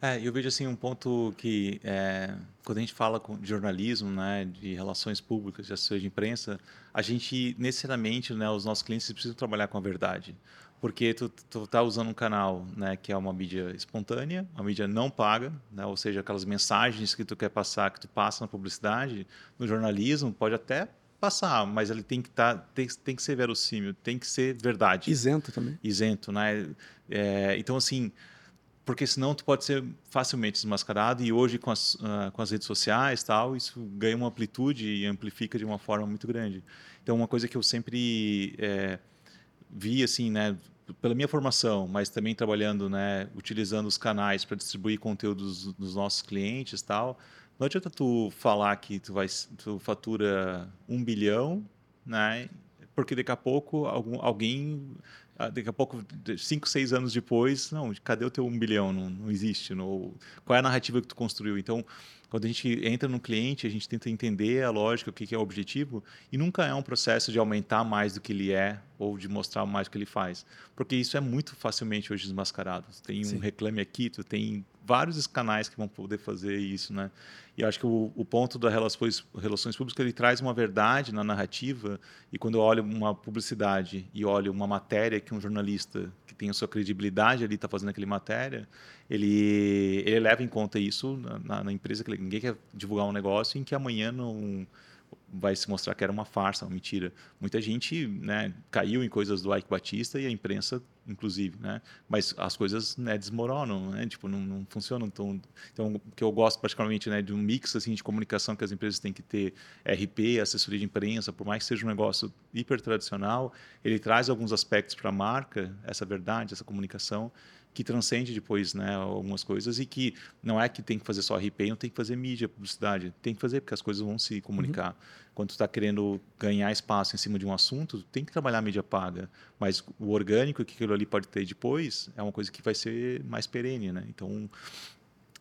[SPEAKER 1] É, eu vejo assim um ponto que é, quando a gente fala de jornalismo, né, de relações públicas, de assessoria de imprensa, a gente necessariamente, né, os nossos clientes precisam trabalhar com a verdade, porque tu, tu tá usando um canal, né, que é uma mídia espontânea, uma mídia não paga, né, ou seja, aquelas mensagens que tu quer passar, que tu passa na publicidade, no jornalismo pode até passar, mas ele tem que estar, tá, tem, tem que ser verossímil, tem que ser verdade.
[SPEAKER 3] Isento também.
[SPEAKER 1] Isento, né? É, então assim porque senão tu pode ser facilmente desmascarado e hoje com as, uh, com as redes sociais tal isso ganha uma amplitude e amplifica de uma forma muito grande então uma coisa que eu sempre é, vi assim né pela minha formação mas também trabalhando né utilizando os canais para distribuir conteúdos dos nossos clientes tal não adianta tu falar que tu vai tu fatura um bilhão né porque daqui a pouco algum, alguém daqui a pouco, cinco, seis anos depois, não, cadê o teu um bilhão? Não, não existe. Não, qual é a narrativa que tu construiu? Então, quando a gente entra no cliente, a gente tenta entender a lógica, o que é o objetivo, e nunca é um processo de aumentar mais do que ele é ou de mostrar mais do que ele faz, porque isso é muito facilmente hoje desmascarado. Tem um reclame aqui, tu tem vários canais que vão poder fazer isso, né? E acho que o, o ponto das relações, relações públicas ele traz uma verdade na narrativa. E quando eu olho uma publicidade e olho uma matéria que um jornalista que tem a sua credibilidade ali está fazendo aquela matéria, ele, ele leva em conta isso na, na empresa que ninguém quer divulgar um negócio em que amanhã não vai se mostrar que era uma farsa, uma mentira. Muita gente né, caiu em coisas do Ike Batista e a imprensa, inclusive, né? Mas as coisas né, desmoronam, né? Tipo, não, não funcionam. Então, então, que eu gosto particularmente né, de um mix assim de comunicação que as empresas têm que ter, RP, assessoria de imprensa, por mais que seja um negócio hiper tradicional, ele traz alguns aspectos para a marca, essa verdade, essa comunicação, que transcende depois né, algumas coisas e que não é que tem que fazer só RP, não tem que fazer mídia, publicidade, tem que fazer porque as coisas vão se comunicar. Uhum. Quando tu está querendo ganhar espaço em cima de um assunto, tem que trabalhar a mídia paga, mas o orgânico que aquilo ali pode ter depois é uma coisa que vai ser mais perene, né? Então,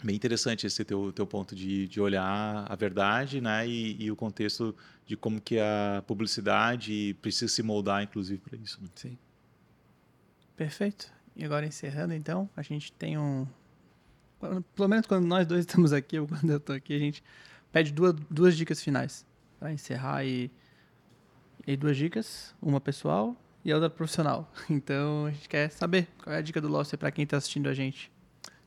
[SPEAKER 1] bem interessante esse teu, teu ponto de, de olhar a verdade né? E, e, o contexto de como que a publicidade precisa se moldar, inclusive, para isso. Né?
[SPEAKER 2] Sim. Perfeito. E agora encerrando, então, a gente tem um. Pelo menos quando nós dois estamos aqui, ou quando eu estou aqui, a gente pede duas, duas dicas finais para encerrar e, e duas dicas, uma pessoal e a outra profissional. Então a gente quer saber qual é a dica do Losser para quem está assistindo a gente.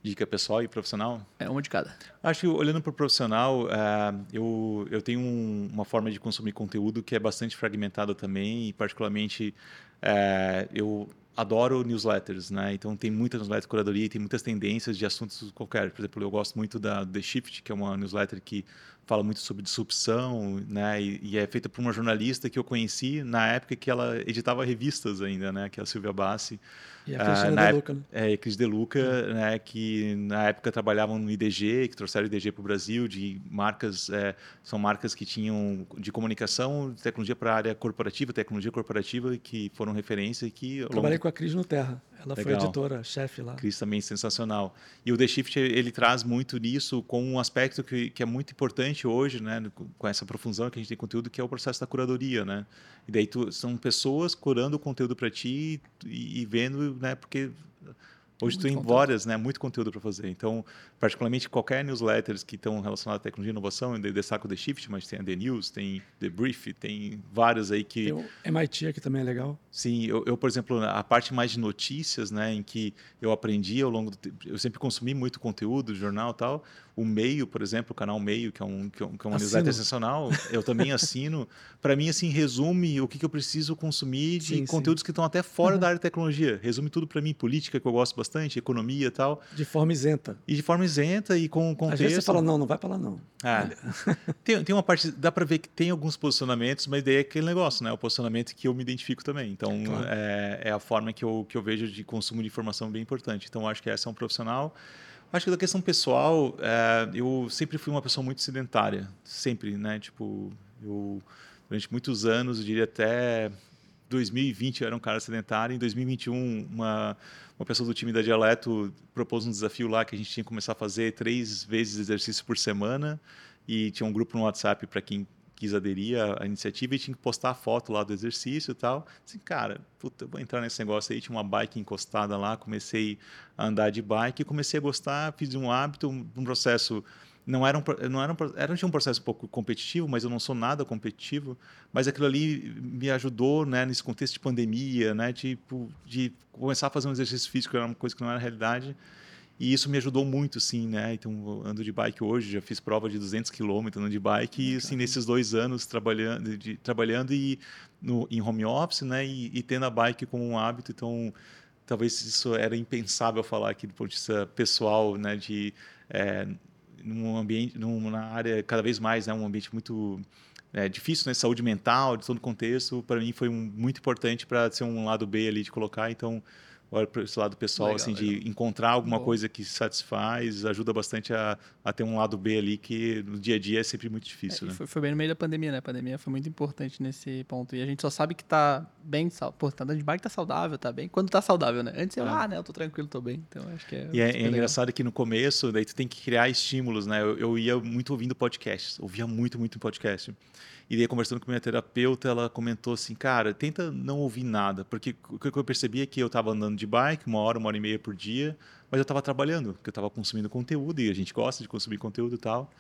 [SPEAKER 1] Dica pessoal e profissional?
[SPEAKER 2] É, uma de cada.
[SPEAKER 1] Acho que olhando para o profissional, uh, eu, eu tenho um, uma forma de consumir conteúdo que é bastante fragmentada também, e particularmente uh, eu adoro newsletters, né? Então tem muitas newsletters de curadoria, tem muitas tendências de assuntos qualquer. Por exemplo, eu gosto muito da The Shift, que é uma newsletter que fala muito sobre disrupção, né? E, e, é feita por uma jornalista que eu conheci na época que ela editava revistas ainda, né? Que é a Silvia Bassi.
[SPEAKER 3] E a Cristina ah, De Luca, né?
[SPEAKER 1] É, Cris De Luca, é. né? Que na época trabalhavam no IDG, que trouxeram o IDG para o Brasil, de marcas, é, são marcas que tinham de comunicação, de tecnologia para a área corporativa, tecnologia corporativa, que foram referência e que...
[SPEAKER 3] Trabalhei longo... com a Cris no Terra. Ela Legal. foi editora, chefe lá.
[SPEAKER 1] Cris também sensacional. E o The Shift ele traz muito nisso com um aspecto que, que é muito importante hoje, né, com essa profusão que a gente tem conteúdo, que é o processo da curadoria, né? E daí tu, são pessoas curando o conteúdo para ti e, e vendo, né, porque Hoje tu tem várias, né? Muito conteúdo para fazer. Então, particularmente qualquer newsletters que estão relacionados à tecnologia e inovação, eu destaco o The Shift, mas tem a The News, tem The Brief, tem várias aí que... Tem o
[SPEAKER 3] MIT aqui também é legal.
[SPEAKER 1] Sim, eu, eu, por exemplo, a parte mais de notícias, né? Em que eu aprendi ao longo do tempo... Eu sempre consumi muito conteúdo, jornal e tal. O Meio, por exemplo, o canal Meio, que é, um, que é, um, que é uma newsletter sensacional, eu também assino. Para mim, assim, resume o que, que eu preciso consumir de sim, conteúdos sim. que estão até fora uhum. da área de tecnologia. Resume tudo para mim, política, que eu gosto bastante, economia e tal.
[SPEAKER 3] De forma isenta.
[SPEAKER 1] E de forma isenta e com contexto. Às vezes
[SPEAKER 3] você fala, não, não vai para lá não.
[SPEAKER 1] Ah, tem, tem uma parte, dá para ver que tem alguns posicionamentos, mas daí é aquele negócio, né? O posicionamento que eu me identifico também. Então, claro. é, é, a forma que eu, que eu vejo de consumo de informação bem importante. Então, acho que essa é um profissional. Acho que da questão pessoal, é, eu sempre fui uma pessoa muito sedentária, sempre, né? Tipo, eu durante muitos anos, eu diria até 2020 eu era um cara sedentário, em 2021 uma uma pessoa do time da Dialeto propôs um desafio lá que a gente tinha que começar a fazer três vezes exercício por semana e tinha um grupo no WhatsApp para quem quis aderir à, iniciativa e tinha que postar a foto lá do exercício e tal. Assim, cara, puta, vou entrar nesse negócio aí. Tinha uma bike encostada lá, comecei a andar de bike, comecei a gostar, fiz um hábito, um, processo não era um, não era um, era um processo um pouco competitivo, mas eu não sou nada competitivo, mas aquilo ali me ajudou, né, nesse contexto de pandemia, né, tipo, de começar a fazer um exercício físico, era uma coisa que não era realidade, e isso me ajudou muito, sim, né, então ando de bike hoje, já fiz prova de 200 quilômetros andando de bike, e assim, nesses dois anos trabalhando, de, trabalhando e no, em home office, né, e, e tendo a bike como um hábito, então talvez isso era impensável falar aqui do ponto de vista pessoal, né, de é, num ambiente, numa área cada vez mais, né, um ambiente muito é, difícil, né, saúde mental, de todo o contexto, para mim foi um, muito importante para ser um lado B ali de colocar, então olha para esse lado pessoal, legal, assim, legal. de encontrar alguma Bom. coisa que satisfaz, ajuda bastante a, a, ter um lado B ali que no dia a dia é sempre muito difícil. É,
[SPEAKER 2] né? foi, foi, bem no meio da pandemia, né? A pandemia foi muito importante nesse ponto. E a gente só sabe que tá bem, pô, tá andando de bike, tá saudável, tá bem. Quando tá saudável, né? Antes eu, é. ah, né, eu tô tranquilo, tô bem. Então acho que é.
[SPEAKER 1] E é, é engraçado que no começo, daí tu tem que criar estímulos, né? Eu, eu ia muito ouvindo podcasts, ouvia muito, muito podcast. E daí, conversando com minha terapeuta, ela comentou assim: cara, tenta não ouvir nada, porque o que eu percebi é que eu estava andando de bike uma hora, uma hora e meia por dia, mas eu estava trabalhando, porque eu estava consumindo conteúdo e a gente gosta de consumir conteúdo e tal.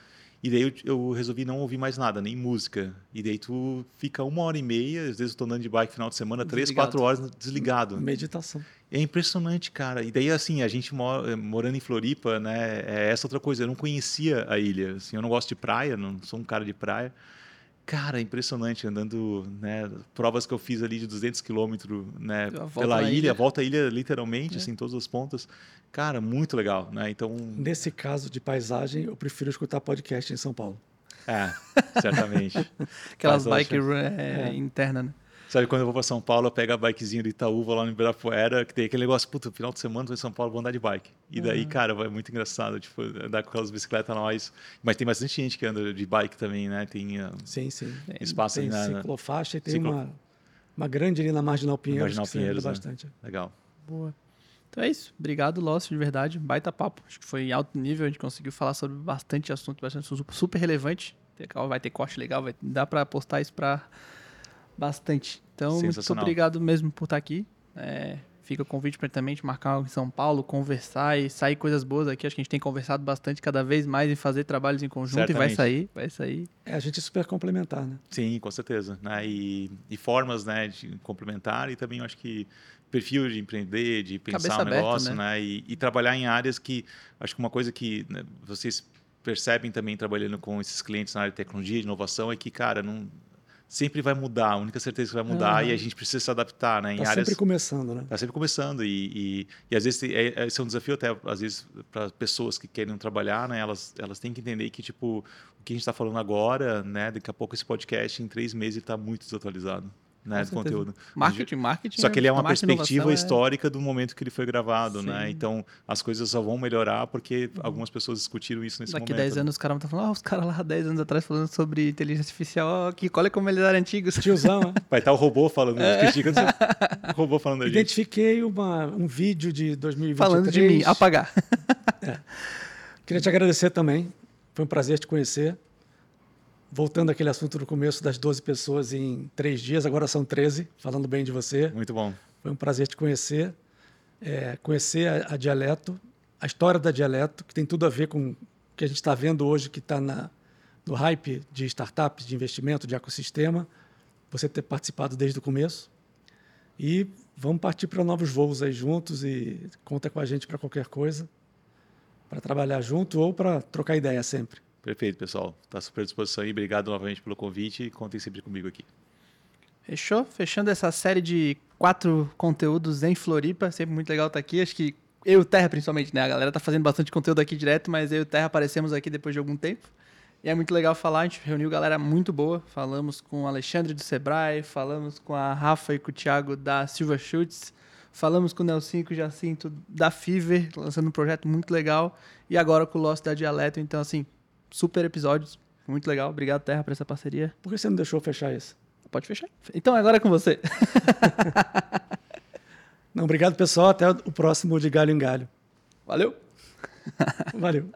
[SPEAKER 1] E daí eu, eu, resolvi não ouvir mais nada, nem música. E daí tu fica uma hora e meia, às vezes eu estou andando de bike final de semana, três, quatro horas desligado.
[SPEAKER 3] Meditação.
[SPEAKER 1] É impressionante, cara. E daí, assim, a gente mora, morando em Floripa, né? É essa outra coisa. Eu não conhecia a ilha. Assim, eu não gosto de praia, não sou um cara de praia. Cara, impressionante, andando, né, provas que eu fiz ali de 200 quilômetros, né, pela ilha, ilha, volta à ilha literalmente, é. assim, todos os pontos. Cara, muito legal, né, então...
[SPEAKER 3] Nesse caso de paisagem, eu prefiro escutar podcast em São Paulo.
[SPEAKER 1] É, certamente.
[SPEAKER 2] Aquelas bike run é, é. interna, né?
[SPEAKER 1] Sabe, quando eu vou para São Paulo, eu pego a bikezinha do Itaú, vou lá no Ibirapuera, que tem aquele negócio, puta, final de semana, vou em São Paulo, vou andar de bike. E daí, uhum. cara, é muito engraçado, tipo, andar com aquelas bicicletas nós. Mas tem bastante gente que anda de bike também, né? Tem uh,
[SPEAKER 3] sim, sim.
[SPEAKER 1] espaço
[SPEAKER 3] tem
[SPEAKER 1] aí
[SPEAKER 3] na... ciclofaixa e tem Ciclo... uma, uma grande ali na Marginal Pinheiros, Marginal
[SPEAKER 1] Pinheiros,
[SPEAKER 3] né? bastante.
[SPEAKER 1] Legal.
[SPEAKER 2] Boa. Então é isso. Obrigado, Lócio, de verdade. Baita papo. Acho que foi alto nível. A gente conseguiu falar sobre bastante assunto, bastante super relevante. Vai ter corte legal, vai dar para postar isso para bastante. Então, muito obrigado mesmo por estar aqui. É, fica o convite para também marcar algo em São Paulo, conversar e sair coisas boas aqui. Acho que a gente tem conversado bastante cada vez mais em fazer trabalhos em conjunto Certamente. e vai sair, vai sair.
[SPEAKER 3] É, a gente é super complementar, né?
[SPEAKER 1] Sim, com certeza. Né? E, e formas né, de complementar e também eu acho que perfil de empreender, de pensar no negócio, né? né? E, e, trabalhar em áreas que acho que uma coisa que né, vocês percebem também trabalhando com esses clientes na área de tecnologia, de inovação, é que, cara, não, sempre vai mudar, a única certeza que vai mudar e a gente precisa se adaptar, né?
[SPEAKER 3] Em tá áreas, sempre começando, né?
[SPEAKER 1] Tá sempre começando e, e, e às vezes é, é, esse é um desafio até às vezes para pessoas que querem trabalhar, né? Elas elas têm que entender que tipo o que a gente está falando agora, né? Daqui a pouco esse podcast em três meses está muito desatualizado né, do conteúdo.
[SPEAKER 2] Marketing, marketing.
[SPEAKER 1] Só que ele é uma perspectiva é histórica é... do momento que ele foi gravado, né? Sim. né? Então as coisas só vão melhorar porque uhum. algumas pessoas discutiram isso nesse
[SPEAKER 2] Daqui
[SPEAKER 1] momento.
[SPEAKER 2] Daqui 10 anos os caras vão estar falando, ah, os caras lá 10 anos atrás falando sobre inteligência artificial, que olha como eles eram antigos.
[SPEAKER 3] Tiozão, né?
[SPEAKER 1] Vai estar o robô falando, é. o robô falando da
[SPEAKER 3] Identifiquei uma, um vídeo de 2023.
[SPEAKER 2] Falando de mim, apagar.
[SPEAKER 3] É. Queria te agradecer também. Foi um prazer te conhecer voltando àquele assunto do começo das 12 pessoas em três dias, agora são 13, falando bem de você.
[SPEAKER 1] Muito bom.
[SPEAKER 3] Foi um prazer te conhecer, é, conhecer a, a, Dialeto, a história da Dialeto, que tem tudo a ver com o que a gente está vendo hoje, que está no hype de startups, de investimento, de ecossistema. Você ter participado desde o começo. E vamos partir para novos voos aí juntos e conta com a gente para qualquer coisa, para trabalhar junto ou para trocar ideia sempre.
[SPEAKER 1] Perfeito, pessoal. Está super à disposição aí. Obrigado novamente pelo convite e contem sempre comigo aqui.
[SPEAKER 2] Fechou? Fechando essa série de quatro conteúdos em Floripa. Sempre muito legal estar aqui. Acho que eu e o Terra, principalmente, né? A galera tá fazendo bastante conteúdo aqui direto, mas eu e o Terra aparecemos aqui depois de algum tempo. E é muito legal falar, a gente reuniu galera muito boa. Falamos com o Alexandre do Sebrae, falamos com a Rafa e com o Thiago da Silva Schutz, falamos com o Nelson e com o Jacinto da Fiverr, lançando um projeto muito legal. E agora com o Lost da Dialeto. Então, assim, super episódios. Muito legal. Obrigado, Terra, por essa parceria.
[SPEAKER 3] Por que você não deixou fechar isso?
[SPEAKER 2] Pode fechar. Então, agora é com você.
[SPEAKER 3] não, obrigado, pessoal. Até o próximo de Galho em Galho.
[SPEAKER 2] Valeu.
[SPEAKER 3] Valeu.